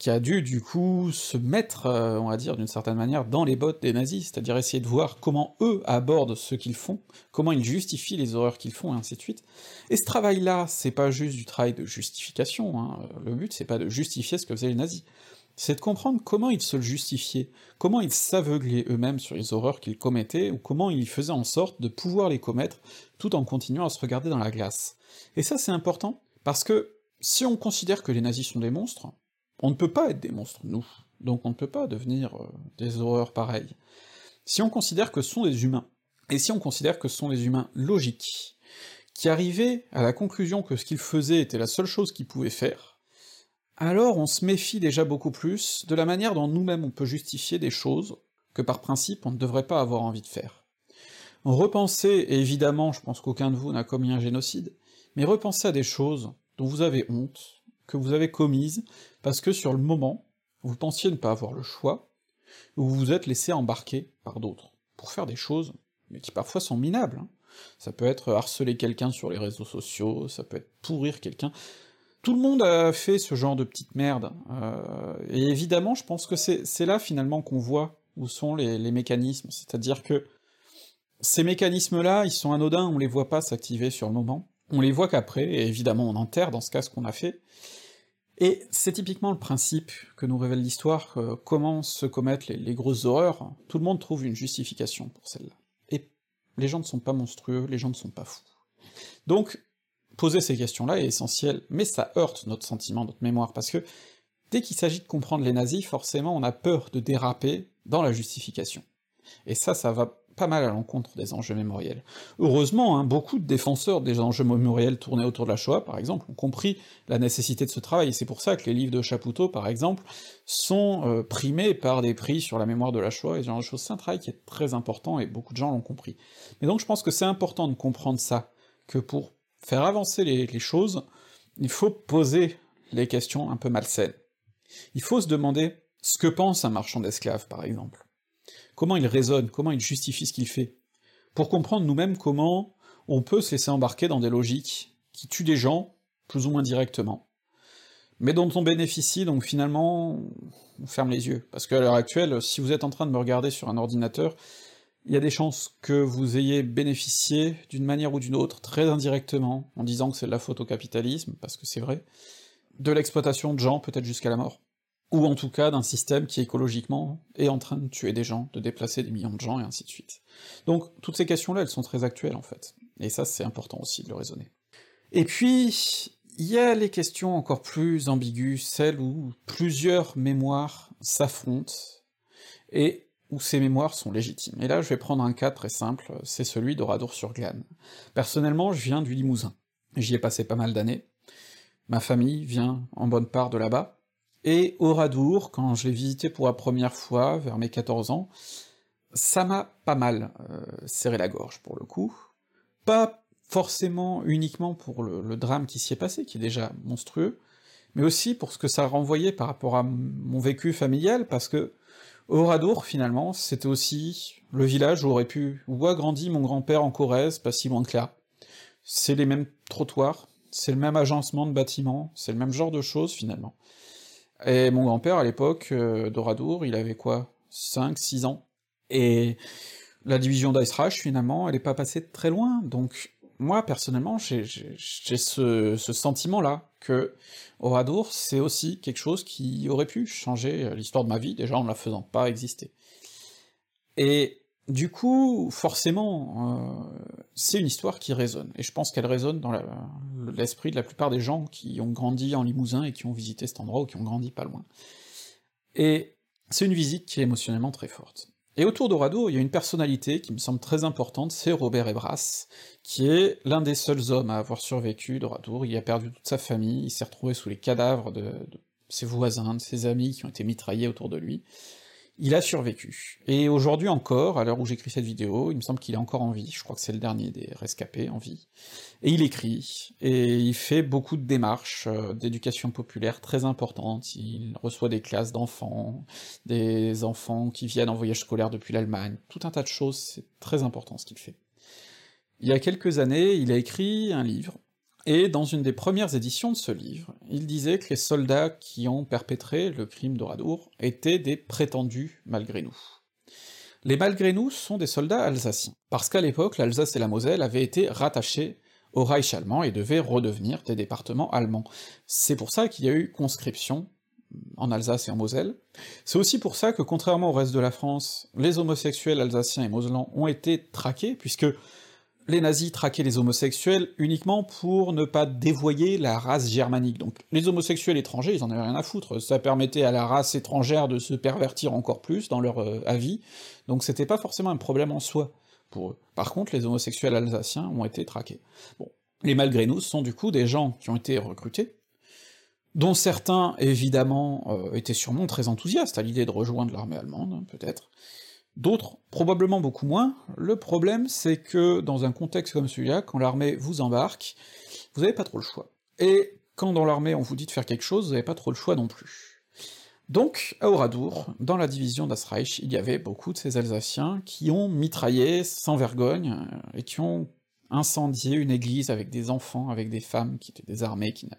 qui a dû du coup se mettre, euh, on va dire d'une certaine manière, dans les bottes des nazis, c'est-à-dire essayer de voir comment eux abordent ce qu'ils font, comment ils justifient les horreurs qu'ils font, et ainsi de suite. Et ce travail-là, c'est pas juste du travail de justification, hein. le but c'est pas de justifier ce que faisaient les nazis, c'est de comprendre comment ils se le justifiaient, comment ils s'aveuglaient eux-mêmes sur les horreurs qu'ils commettaient, ou comment ils faisaient en sorte de pouvoir les commettre, tout en continuant à se regarder dans la glace. Et ça c'est important, parce que si on considère que les nazis sont des monstres, on ne peut pas être des monstres, nous, donc on ne peut pas devenir euh, des horreurs pareilles. Si on considère que ce sont des humains, et si on considère que ce sont des humains logiques, qui arrivaient à la conclusion que ce qu'ils faisaient était la seule chose qu'ils pouvaient faire, alors on se méfie déjà beaucoup plus de la manière dont nous-mêmes on peut justifier des choses que par principe on ne devrait pas avoir envie de faire. Repensez, et évidemment je pense qu'aucun de vous n'a commis un génocide, mais repensez à des choses dont vous avez honte, que vous avez commises, parce que sur le moment, vous pensiez ne pas avoir le choix, ou vous vous êtes laissé embarquer par d'autres, pour faire des choses, mais qui parfois sont minables. Hein. Ça peut être harceler quelqu'un sur les réseaux sociaux, ça peut être pourrir quelqu'un. Tout le monde a fait ce genre de petite merde, euh, et évidemment, je pense que c'est là finalement qu'on voit où sont les, les mécanismes, c'est-à-dire que ces mécanismes-là, ils sont anodins, on les voit pas s'activer sur le moment, on les voit qu'après, et évidemment on enterre dans ce cas ce qu'on a fait, et c'est typiquement le principe que nous révèle l'histoire, comment se commettent les, grosses horreurs, tout le monde trouve une justification pour celle-là. Et les gens ne sont pas monstrueux, les gens ne sont pas fous. Donc, poser ces questions-là est essentiel, mais ça heurte notre sentiment, notre mémoire, parce que dès qu'il s'agit de comprendre les nazis, forcément on a peur de déraper dans la justification. Et ça, ça va pas mal à l'encontre des enjeux mémoriels. Heureusement, hein, beaucoup de défenseurs des enjeux mémoriels tournés autour de la Shoah, par exemple, ont compris la nécessité de ce travail, et c'est pour ça que les livres de Chapoutot, par exemple, sont euh, primés par des prix sur la mémoire de la Shoah, et ce genre de choses, c'est un travail qui est très important, et beaucoup de gens l'ont compris. Mais donc je pense que c'est important de comprendre ça, que pour faire avancer les, les choses, il faut poser les questions un peu malsaines. Il faut se demander ce que pense un marchand d'esclaves, par exemple comment il raisonne, comment il justifie ce qu'il fait, pour comprendre nous-mêmes comment on peut se laisser embarquer dans des logiques qui tuent des gens, plus ou moins directement, mais dont on bénéficie, donc finalement, on ferme les yeux. Parce qu'à l'heure actuelle, si vous êtes en train de me regarder sur un ordinateur, il y a des chances que vous ayez bénéficié d'une manière ou d'une autre, très indirectement, en disant que c'est de la faute au capitalisme, parce que c'est vrai, de l'exploitation de gens, peut-être jusqu'à la mort ou en tout cas d'un système qui écologiquement est en train de tuer des gens, de déplacer des millions de gens, et ainsi de suite. Donc toutes ces questions-là, elles sont très actuelles en fait, et ça c'est important aussi de le raisonner. Et puis, il y a les questions encore plus ambiguës, celles où plusieurs mémoires s'affrontent, et où ces mémoires sont légitimes. Et là, je vais prendre un cas très simple, c'est celui d'Oradour-sur-Glane. Personnellement, je viens du Limousin. J'y ai passé pas mal d'années. Ma famille vient en bonne part de là-bas, et Oradour, quand je l'ai visité pour la première fois, vers mes 14 ans, ça m'a pas mal euh, serré la gorge, pour le coup. Pas forcément uniquement pour le, drame qui s'y est passé, qui est déjà monstrueux, mais aussi pour ce que ça renvoyait par rapport à mon vécu familial, parce que Oradour, finalement, c'était aussi le village où aurait pu, où a grandi mon grand-père en Corrèze, pas si loin que là. C'est les mêmes trottoirs, c'est le même agencement de bâtiments, c'est le même genre de choses, finalement. Et mon grand-père, à l'époque, euh, d'Oradour, il avait quoi? 5, 6 ans. Et la division d'Ice finalement, elle est pas passée très loin, donc moi, personnellement, j'ai ce, ce sentiment-là, que Oradour, c'est aussi quelque chose qui aurait pu changer l'histoire de ma vie, déjà en ne la faisant pas exister. Et du coup, forcément, euh, c'est une histoire qui résonne, et je pense qu'elle résonne dans l'esprit de la plupart des gens qui ont grandi en Limousin et qui ont visité cet endroit ou qui ont grandi pas loin. Et c'est une visite qui est émotionnellement très forte. Et autour d'Oradour, il y a une personnalité qui me semble très importante, c'est Robert Ebras, qui est l'un des seuls hommes à avoir survécu d'Oradour, il a perdu toute sa famille, il s'est retrouvé sous les cadavres de, de ses voisins, de ses amis qui ont été mitraillés autour de lui, il a survécu. Et aujourd'hui encore, à l'heure où j'écris cette vidéo, il me semble qu'il est encore en vie, je crois que c'est le dernier des rescapés en vie, et il écrit, et il fait beaucoup de démarches euh, d'éducation populaire très importantes, il reçoit des classes d'enfants, des enfants qui viennent en voyage scolaire depuis l'Allemagne, tout un tas de choses, c'est très important ce qu'il fait. Il y a quelques années, il a écrit un livre, et dans une des premières éditions de ce livre, il disait que les soldats qui ont perpétré le crime d'Oradour étaient des prétendus malgré nous. Les malgré nous sont des soldats alsaciens, parce qu'à l'époque, l'Alsace et la Moselle avaient été rattachés au Reich allemand et devaient redevenir des départements allemands. C'est pour ça qu'il y a eu conscription en Alsace et en Moselle. C'est aussi pour ça que, contrairement au reste de la France, les homosexuels alsaciens et moselans ont été traqués, puisque les nazis traquaient les homosexuels uniquement pour ne pas dévoyer la race germanique. Donc les homosexuels étrangers, ils en avaient rien à foutre, ça permettait à la race étrangère de se pervertir encore plus dans leur euh, avis, donc c'était pas forcément un problème en soi pour eux. Par contre, les homosexuels alsaciens ont été traqués. Bon, les malgré nous sont du coup des gens qui ont été recrutés, dont certains, évidemment, euh, étaient sûrement très enthousiastes à l'idée de rejoindre l'armée allemande, hein, peut-être, D'autres, probablement beaucoup moins. Le problème, c'est que dans un contexte comme celui-là, quand l'armée vous embarque, vous n'avez pas trop le choix. Et quand dans l'armée on vous dit de faire quelque chose, vous n'avez pas trop le choix non plus. Donc, à Oradour, dans la division d'Asreich, il y avait beaucoup de ces Alsaciens qui ont mitraillé sans vergogne, euh, et qui ont incendié une église avec des enfants, avec des femmes qui étaient désarmées, qui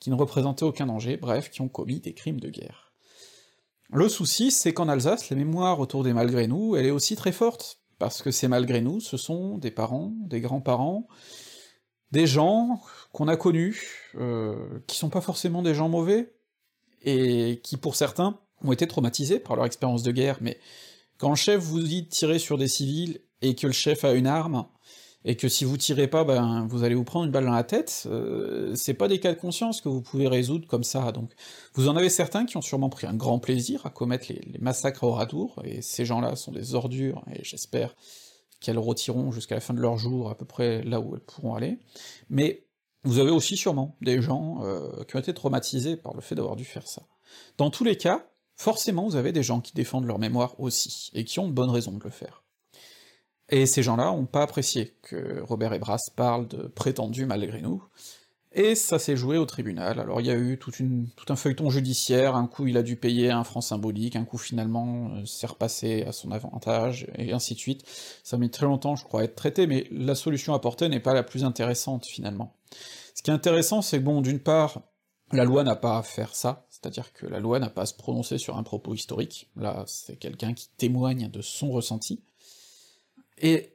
qui ne représentaient aucun danger, bref, qui ont commis des crimes de guerre. Le souci, c'est qu'en Alsace, la mémoire autour des malgré nous, elle est aussi très forte, parce que ces malgré nous, ce sont des parents, des grands-parents, des gens qu'on a connus, euh, qui sont pas forcément des gens mauvais, et qui pour certains ont été traumatisés par leur expérience de guerre, mais quand le chef vous dit de tirer sur des civils, et que le chef a une arme, et que si vous tirez pas, ben vous allez vous prendre une balle dans la tête, euh, c'est pas des cas de conscience que vous pouvez résoudre comme ça, donc vous en avez certains qui ont sûrement pris un grand plaisir à commettre les, massacres à Oradour, et ces gens-là sont des ordures, et j'espère qu'elles retireront jusqu'à la fin de leur jour à peu près là où elles pourront aller, mais vous avez aussi sûrement des gens euh, qui ont été traumatisés par le fait d'avoir dû faire ça. Dans tous les cas, forcément vous avez des gens qui défendent leur mémoire aussi, et qui ont de bonnes raisons de le faire. Et ces gens-là ont pas apprécié que Robert Ebras parle de prétendus malgré nous, et ça s'est joué au tribunal. Alors il y a eu tout un feuilleton judiciaire, un coup il a dû payer un franc symbolique, un coup finalement euh, c'est repassé à son avantage, et ainsi de suite. Ça a mis très longtemps, je crois, à être traité, mais la solution apportée n'est pas la plus intéressante, finalement. Ce qui est intéressant, c'est que bon, d'une part, la loi n'a pas à faire ça, c'est-à-dire que la loi n'a pas à se prononcer sur un propos historique, là c'est quelqu'un qui témoigne de son ressenti, et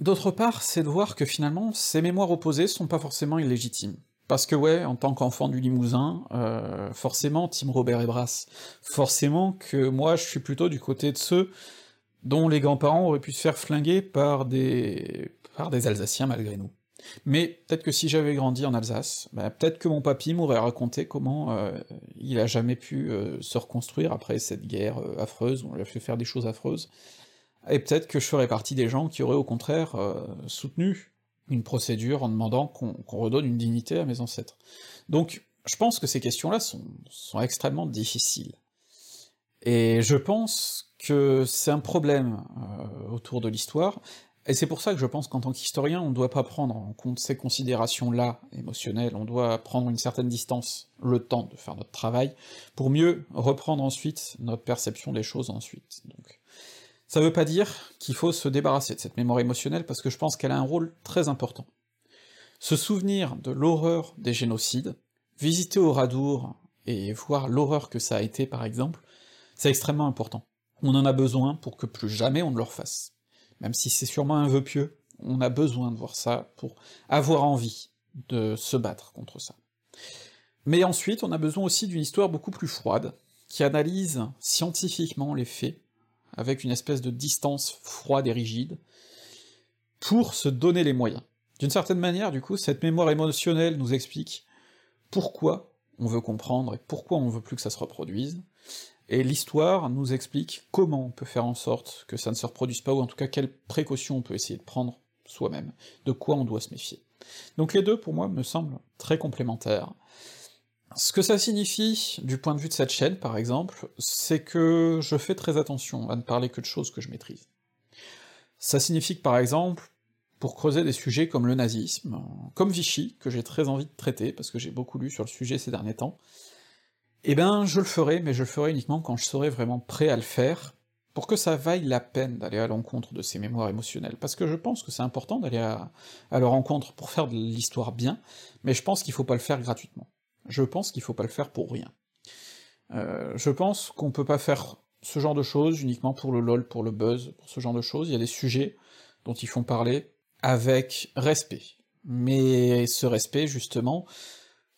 d'autre part, c'est de voir que finalement, ces mémoires opposées sont pas forcément illégitimes. Parce que ouais, en tant qu'enfant du Limousin, euh, forcément, Tim Robert et Brass, forcément que moi je suis plutôt du côté de ceux dont les grands-parents auraient pu se faire flinguer par des... par des Alsaciens malgré nous. Mais peut-être que si j'avais grandi en Alsace, bah, peut-être que mon papy m'aurait raconté comment euh, il a jamais pu euh, se reconstruire après cette guerre affreuse, où on lui a fait faire des choses affreuses, et peut-être que je ferais partie des gens qui auraient au contraire euh, soutenu une procédure en demandant qu'on redonne une dignité à mes ancêtres. Donc je pense que ces questions-là sont, extrêmement difficiles. Et je pense que c'est un problème euh, autour de l'histoire, et c'est pour ça que je pense qu'en tant qu'historien, on ne doit pas prendre en compte ces considérations-là émotionnelles, on doit prendre une certaine distance, le temps de faire notre travail, pour mieux reprendre ensuite notre perception des choses ensuite. Ça veut pas dire qu'il faut se débarrasser de cette mémoire émotionnelle, parce que je pense qu'elle a un rôle très important. Se souvenir de l'horreur des génocides, visiter Oradour et voir l'horreur que ça a été par exemple, c'est extrêmement important. On en a besoin pour que plus jamais on ne le refasse. Même si c'est sûrement un vœu pieux, on a besoin de voir ça pour avoir envie de se battre contre ça. Mais ensuite, on a besoin aussi d'une histoire beaucoup plus froide, qui analyse scientifiquement les faits, avec une espèce de distance froide et rigide, pour se donner les moyens. D'une certaine manière, du coup, cette mémoire émotionnelle nous explique pourquoi on veut comprendre et pourquoi on veut plus que ça se reproduise, et l'histoire nous explique comment on peut faire en sorte que ça ne se reproduise pas, ou en tout cas quelles précautions on peut essayer de prendre soi-même, de quoi on doit se méfier. Donc les deux, pour moi, me semblent très complémentaires. Ce que ça signifie, du point de vue de cette chaîne, par exemple, c'est que je fais très attention à ne parler que de choses que je maîtrise. Ça signifie que, par exemple, pour creuser des sujets comme le nazisme, comme Vichy, que j'ai très envie de traiter, parce que j'ai beaucoup lu sur le sujet ces derniers temps, eh ben je le ferai, mais je le ferai uniquement quand je serai vraiment prêt à le faire, pour que ça vaille la peine d'aller à l'encontre de ces mémoires émotionnelles, parce que je pense que c'est important d'aller à, leur encontre pour faire de l'histoire bien, mais je pense qu'il faut pas le faire gratuitement. Je pense qu'il faut pas le faire pour rien. Euh, je pense qu'on peut pas faire ce genre de choses uniquement pour le lol, pour le buzz, pour ce genre de choses, il y a des sujets dont ils font parler avec respect. Mais ce respect, justement,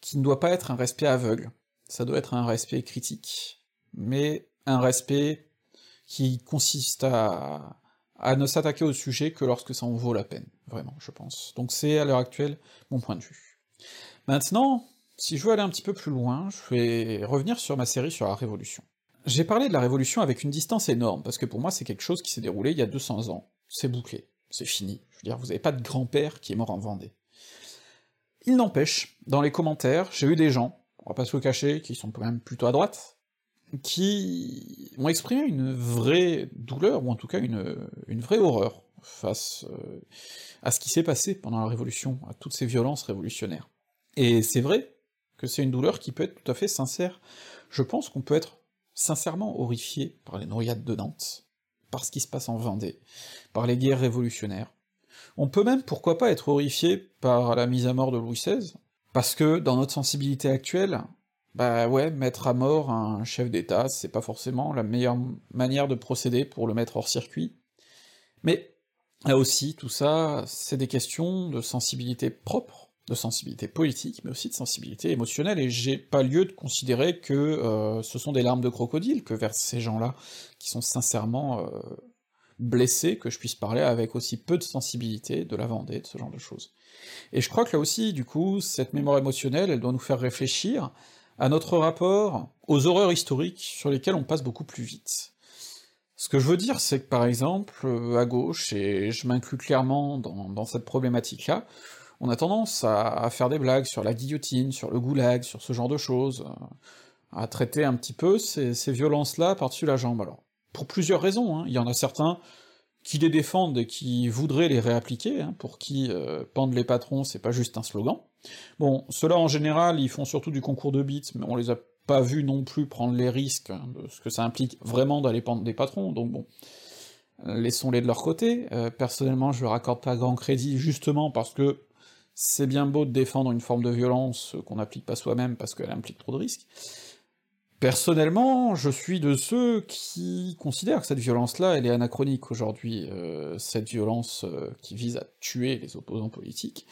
qui ne doit pas être un respect aveugle, ça doit être un respect critique, mais un respect qui consiste à, à ne s'attaquer au sujet que lorsque ça en vaut la peine, vraiment, je pense. Donc c'est à l'heure actuelle mon point de vue. Maintenant, si je veux aller un petit peu plus loin, je vais revenir sur ma série sur la Révolution. J'ai parlé de la Révolution avec une distance énorme, parce que pour moi c'est quelque chose qui s'est déroulé il y a 200 ans, c'est bouclé, c'est fini, je veux dire, vous avez pas de grand-père qui est mort en Vendée. Il n'empêche, dans les commentaires, j'ai eu des gens, on va pas se le cacher, qui sont quand même plutôt à droite, qui ont exprimé une vraie douleur, ou en tout cas une, une vraie horreur, face euh, à ce qui s'est passé pendant la Révolution, à toutes ces violences révolutionnaires. Et c'est vrai que c'est une douleur qui peut être tout à fait sincère. Je pense qu'on peut être sincèrement horrifié par les noyades de Nantes, par ce qui se passe en Vendée, par les guerres révolutionnaires. On peut même, pourquoi pas, être horrifié par la mise à mort de Louis XVI, parce que dans notre sensibilité actuelle, bah ouais, mettre à mort un chef d'État, c'est pas forcément la meilleure manière de procéder pour le mettre hors circuit. Mais là aussi, tout ça, c'est des questions de sensibilité propre, de sensibilité politique, mais aussi de sensibilité émotionnelle, et j'ai pas lieu de considérer que euh, ce sont des larmes de crocodile que versent ces gens-là, qui sont sincèrement euh, blessés, que je puisse parler avec aussi peu de sensibilité de la Vendée, de ce genre de choses. Et je crois que là aussi, du coup, cette mémoire émotionnelle, elle doit nous faire réfléchir à notre rapport aux horreurs historiques sur lesquelles on passe beaucoup plus vite. Ce que je veux dire, c'est que par exemple, euh, à gauche, et je m'inclus clairement dans cette problématique-là, on a tendance à, faire des blagues sur la guillotine, sur le goulag, sur ce genre de choses, euh, à traiter un petit peu ces, violences-là par-dessus la jambe. Alors, pour plusieurs raisons, hein. il y en a certains qui les défendent et qui voudraient les réappliquer, hein, pour qui euh, pendre les patrons, c'est pas juste un slogan. Bon, ceux-là en général, ils font surtout du concours de bits, mais on les a pas vus non plus prendre les risques hein, de ce que ça implique vraiment d'aller pendre des patrons, donc bon, laissons-les de leur côté. Euh, personnellement, je leur accorde pas grand crédit, justement parce que c'est bien beau de défendre une forme de violence qu'on n'applique pas soi-même parce qu'elle implique trop de risques. Personnellement, je suis de ceux qui considèrent que cette violence-là, elle est anachronique aujourd'hui, euh, cette violence euh, qui vise à tuer les opposants politiques,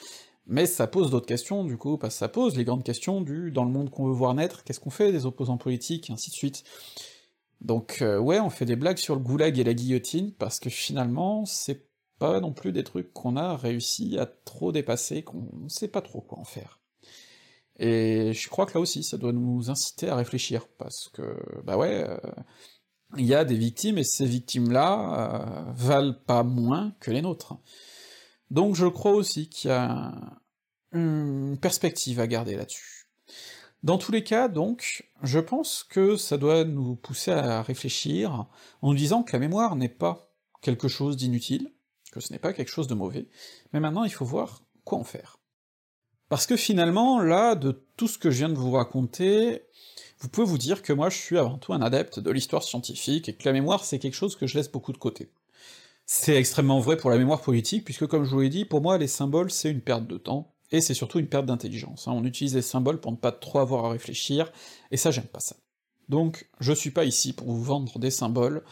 mais ça pose d'autres questions, du coup, parce que ça pose les grandes questions du « dans le monde qu'on veut voir naître, qu'est-ce qu'on fait des opposants politiques ?» ainsi de suite. Donc euh, ouais, on fait des blagues sur le goulag et la guillotine, parce que finalement, c'est pas non plus des trucs qu'on a réussi à trop dépasser, qu'on sait pas trop quoi en faire. Et je crois que là aussi, ça doit nous inciter à réfléchir, parce que, bah ouais, euh, il y a des victimes, et ces victimes-là euh, valent pas moins que les nôtres. Donc je crois aussi qu'il y a une perspective à garder là-dessus. Dans tous les cas, donc, je pense que ça doit nous pousser à réfléchir en nous disant que la mémoire n'est pas quelque chose d'inutile, que ce n'est pas quelque chose de mauvais, mais maintenant il faut voir quoi en faire. Parce que finalement, là, de tout ce que je viens de vous raconter, vous pouvez vous dire que moi je suis avant tout un adepte de l'histoire scientifique, et que la mémoire c'est quelque chose que je laisse beaucoup de côté. C'est extrêmement vrai pour la mémoire politique, puisque comme je vous l'ai dit, pour moi les symboles c'est une perte de temps, et c'est surtout une perte d'intelligence. Hein. On utilise les symboles pour ne pas trop avoir à réfléchir, et ça j'aime pas ça. Donc je suis pas ici pour vous vendre des symboles,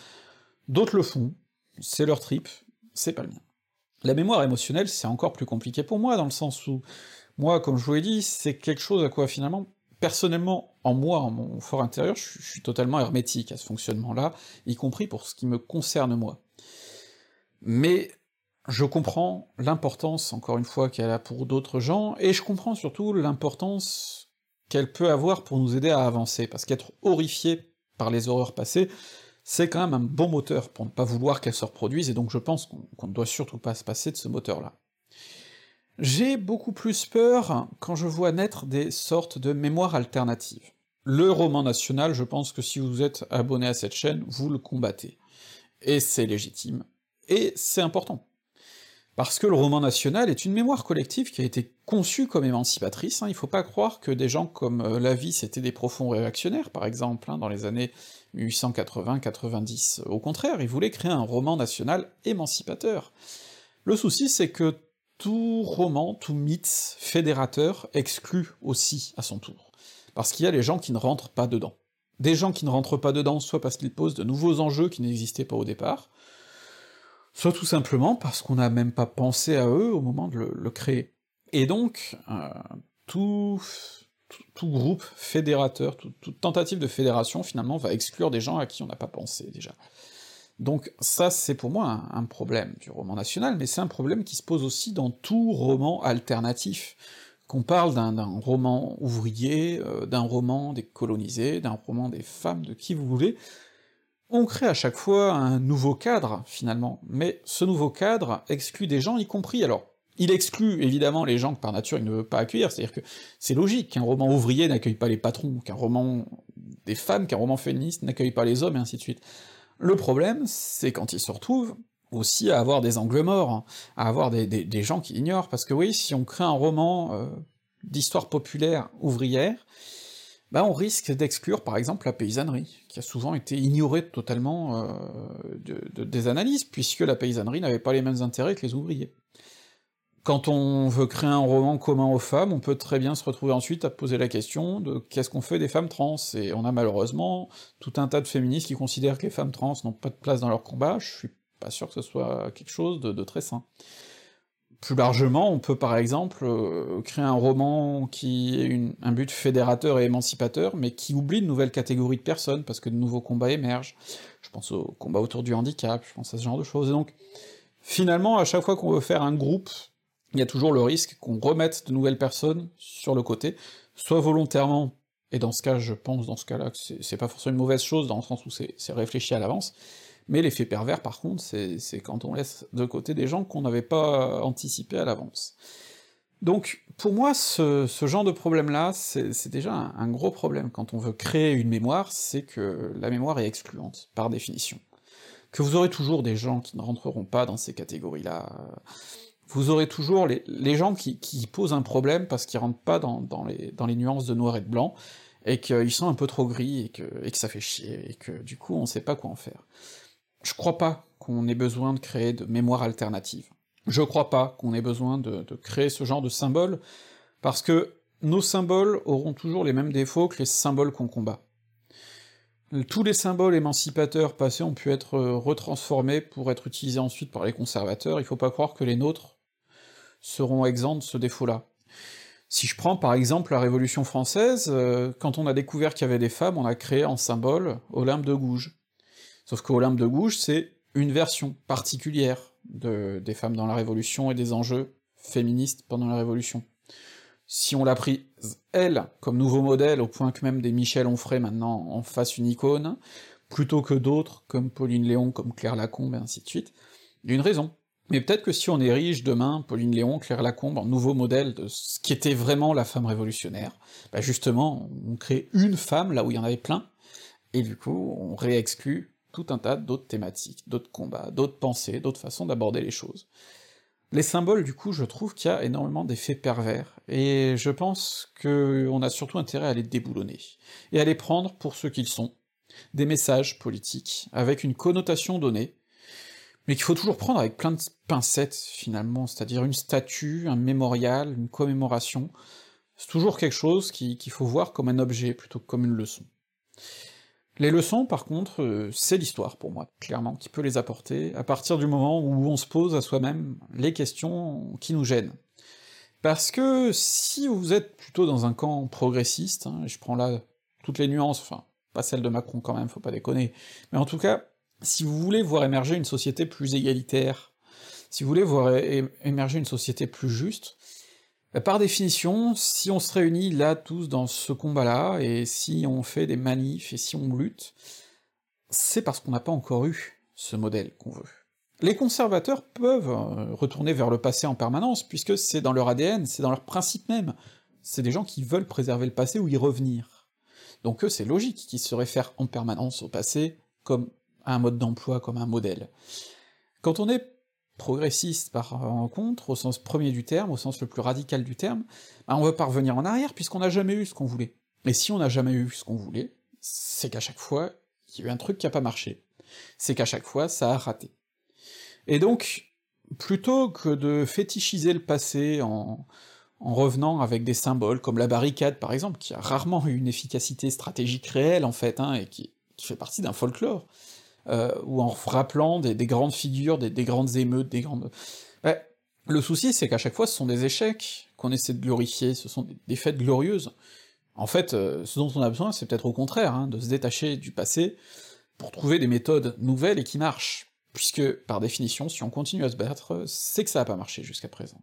d'autres le font, c'est leur trip, c'est pas le mien. La mémoire émotionnelle, c'est encore plus compliqué pour moi, dans le sens où, moi, comme je vous l'ai dit, c'est quelque chose à quoi finalement personnellement, en moi, en mon fort intérieur, je suis totalement hermétique à ce fonctionnement-là, y compris pour ce qui me concerne moi. Mais je comprends l'importance, encore une fois, qu'elle a pour d'autres gens, et je comprends surtout l'importance qu'elle peut avoir pour nous aider à avancer, parce qu'être horrifié par les horreurs passées, c'est quand même un bon moteur pour ne pas vouloir qu'elles se reproduisent, et donc je pense qu'on ne doit surtout pas se passer de ce moteur-là. J'ai beaucoup plus peur quand je vois naître des sortes de mémoires alternatives. Le roman national, je pense que si vous êtes abonné à cette chaîne, vous le combattez. Et c'est légitime. Et c'est important. Parce que le roman national est une mémoire collective qui a été conçue comme émancipatrice, hein. il faut pas croire que des gens comme euh, Lavie c'était des profonds réactionnaires, par exemple, hein, dans les années 1880-90. Au contraire, ils voulaient créer un roman national émancipateur. Le souci, c'est que tout roman, tout mythe fédérateur exclut aussi à son tour. Parce qu'il y a les gens qui ne rentrent pas dedans. Des gens qui ne rentrent pas dedans, soit parce qu'ils posent de nouveaux enjeux qui n'existaient pas au départ, soit tout simplement parce qu'on n'a même pas pensé à eux au moment de le, créer. Et donc, euh, tout, groupe fédérateur, toute tentative de fédération, finalement, va exclure des gens à qui on n'a pas pensé, déjà. Donc ça, c'est pour moi un, problème du roman national, mais c'est un problème qui se pose aussi dans tout roman alternatif, qu'on parle d'un roman ouvrier, euh, d'un roman des colonisés, d'un roman des femmes, de qui vous voulez, on crée à chaque fois un nouveau cadre, finalement, mais ce nouveau cadre exclut des gens, y compris, alors, il exclut évidemment les gens que par nature il ne veut pas accueillir, c'est-à-dire que c'est logique qu'un roman ouvrier n'accueille pas les patrons, qu'un roman des femmes, qu'un roman féministe n'accueille pas les hommes, et ainsi de suite. Le problème, c'est quand il se retrouve aussi à avoir des angles morts, hein, à avoir des, gens qui ignorent, parce que oui, si on crée un roman euh, d'histoire populaire ouvrière, bah on risque d'exclure par exemple la paysannerie, qui a souvent été ignorée totalement euh, de, des analyses, puisque la paysannerie n'avait pas les mêmes intérêts que les ouvriers. Quand on veut créer un roman commun aux femmes, on peut très bien se retrouver ensuite à poser la question de qu'est-ce qu'on fait des femmes trans, et on a malheureusement tout un tas de féministes qui considèrent que les femmes trans n'ont pas de place dans leur combat, je suis pas sûr que ce soit quelque chose de, très sain. Plus largement, on peut par exemple euh, créer un roman qui ait un but fédérateur et émancipateur, mais qui oublie de nouvelles catégories de personnes, parce que de nouveaux combats émergent. Je pense au combat autour du handicap, je pense à ce genre de choses, et donc, finalement, à chaque fois qu'on veut faire un groupe il y a toujours le risque qu'on remette de nouvelles personnes sur le côté, soit volontairement, et dans ce cas, je pense dans ce cas-là que c'est pas forcément une mauvaise chose, dans le sens où c'est réfléchi à l'avance, mais l'effet pervers, par contre, c'est quand on laisse de côté des gens qu'on n'avait pas anticipé à l'avance. Donc, pour moi, ce, genre de problème-là, c'est déjà un, gros problème quand on veut créer une mémoire, c'est que la mémoire est excluante, par définition. Que vous aurez toujours des gens qui ne rentreront pas dans ces catégories-là, vous aurez toujours les, gens qui, posent un problème parce qu'ils rentrent pas dans, les, nuances de noir et de blanc, et qu'ils sont un peu trop gris, et que, ça fait chier, et que du coup on sait pas quoi en faire. Je crois pas qu'on ait besoin de créer de mémoire alternative. Je crois pas qu'on ait besoin de, créer ce genre de symboles, parce que nos symboles auront toujours les mêmes défauts que les symboles qu'on combat. Tous les symboles émancipateurs passés ont pu être retransformés pour être utilisés ensuite par les conservateurs, il faut pas croire que les nôtres seront exempts de ce défaut-là. Si je prends par exemple la Révolution française, euh, quand on a découvert qu'il y avait des femmes, on a créé en symbole Olympe de Gouges. Sauf qu'Olympe de Gouges, c'est une version particulière de, des femmes dans la Révolution et des enjeux féministes pendant la Révolution. Si on l'a pris, elle, comme nouveau modèle, au point que même des Michel Onfray maintenant en fassent une icône, plutôt que d'autres, comme Pauline Léon, comme Claire Lacombe, et ainsi de suite, il y a une raison. Mais peut-être que si on érige demain Pauline Léon, Claire Lacombe, en nouveau modèle de ce qui était vraiment la femme révolutionnaire, bah justement, on crée une femme là où il y en avait plein, et du coup, on réexclut tout un tas d'autres thématiques, d'autres combats, d'autres pensées, d'autres façons d'aborder les choses. Les symboles, du coup, je trouve qu'il y a énormément d'effets pervers, et je pense qu'on a surtout intérêt à les déboulonner, et à les prendre pour ce qu'ils sont, des messages politiques, avec une connotation donnée, mais qu'il faut toujours prendre avec plein de pincettes, finalement, c'est-à-dire une statue, un mémorial, une commémoration, c'est toujours quelque chose qu'il faut voir comme un objet plutôt que comme une leçon. Les leçons, par contre, euh, c'est l'histoire pour moi, clairement, qui peut les apporter, à partir du moment où on se pose à soi-même les questions qui nous gênent. Parce que si vous êtes plutôt dans un camp progressiste, hein, je prends là toutes les nuances, enfin, pas celle de Macron quand même, faut pas déconner, mais en tout cas, si vous voulez voir émerger une société plus égalitaire, si vous voulez voir émerger une société plus juste, par définition, si on se réunit là tous dans ce combat-là, et si on fait des manifs, et si on lutte, c'est parce qu'on n'a pas encore eu ce modèle qu'on veut. Les conservateurs peuvent euh, retourner vers le passé en permanence, puisque c'est dans leur ADN, c'est dans leur principe même. C'est des gens qui veulent préserver le passé ou y revenir. Donc eux, c'est logique qu'ils se réfèrent en permanence au passé comme à un mode d'emploi, comme un modèle. Quand on est progressiste par rencontre, au sens premier du terme, au sens le plus radical du terme, bah on veut pas revenir en arrière puisqu'on n'a jamais eu ce qu'on voulait. Et si on n'a jamais eu ce qu'on voulait, c'est qu'à chaque fois, il y a eu un truc qui a pas marché. C'est qu'à chaque fois, ça a raté. Et donc, plutôt que de fétichiser le passé en, en revenant avec des symboles comme la barricade par exemple, qui a rarement eu une efficacité stratégique réelle en fait, hein, et qui, qui fait partie d'un folklore, euh, ou en rappelant des, grandes figures, des, grandes émeutes, des grandes... le souci, c'est qu'à chaque fois, ce sont des échecs qu'on essaie de glorifier, ce sont des, fêtes glorieuses. En fait, euh, ce dont on a besoin, c'est peut-être au contraire, hein, de se détacher du passé pour trouver des méthodes nouvelles et qui marchent puisque, par définition, si on continue à se battre, c'est que ça a pas marché jusqu'à présent.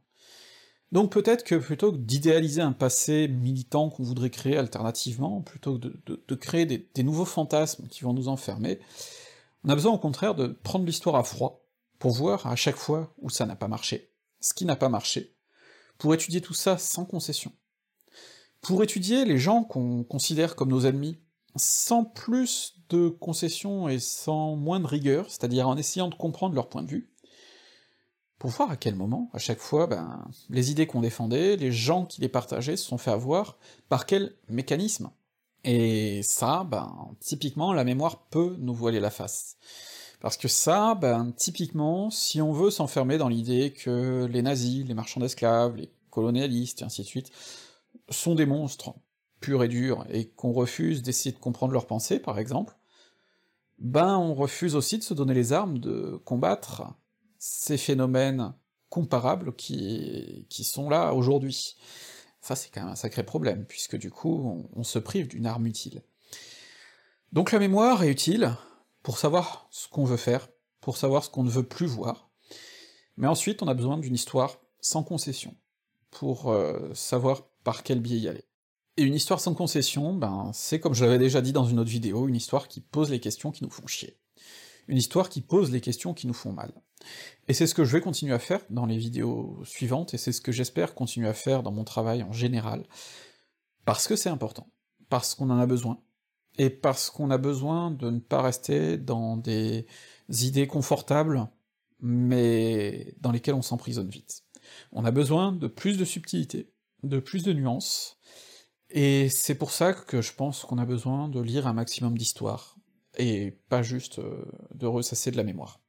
Donc peut-être que plutôt que d'idéaliser un passé militant qu'on voudrait créer alternativement, plutôt que de, créer des, nouveaux fantasmes qui vont nous enfermer, on a besoin au contraire de prendre l'histoire à froid, pour voir à chaque fois où ça n'a pas marché, ce qui n'a pas marché, pour étudier tout ça sans concession. Pour étudier les gens qu'on considère comme nos ennemis, sans plus de concessions et sans moins de rigueur, c'est-à-dire en essayant de comprendre leur point de vue, pour voir à quel moment, à chaque fois, ben, les idées qu'on défendait, les gens qui les partageaient se sont fait avoir, par quel mécanisme. Et ça, ben, typiquement, la mémoire peut nous voiler la face. Parce que ça, ben, typiquement, si on veut s'enfermer dans l'idée que les nazis, les marchands d'esclaves, les colonialistes, et ainsi de suite, sont des monstres, purs et durs, et qu'on refuse d'essayer de comprendre leurs pensées, par exemple, ben on refuse aussi de se donner les armes de combattre ces phénomènes comparables qui, qui sont là aujourd'hui. Ça, c'est quand même un sacré problème, puisque du coup, on, se prive d'une arme utile. Donc la mémoire est utile pour savoir ce qu'on veut faire, pour savoir ce qu'on ne veut plus voir, mais ensuite on a besoin d'une histoire sans concession, pour euh, savoir par quel biais y aller. Et une histoire sans concession, ben, c'est comme je l'avais déjà dit dans une autre vidéo, une histoire qui pose les questions qui nous font chier. Une histoire qui pose les questions qui nous font mal. Et c'est ce que je vais continuer à faire dans les vidéos suivantes, et c'est ce que j'espère continuer à faire dans mon travail en général, parce que c'est important, parce qu'on en a besoin, et parce qu'on a besoin de ne pas rester dans des idées confortables, mais dans lesquelles on s'emprisonne vite. On a besoin de plus de subtilité, de plus de nuances, et c'est pour ça que je pense qu'on a besoin de lire un maximum d'histoires, et pas juste euh, de ressasser de la mémoire.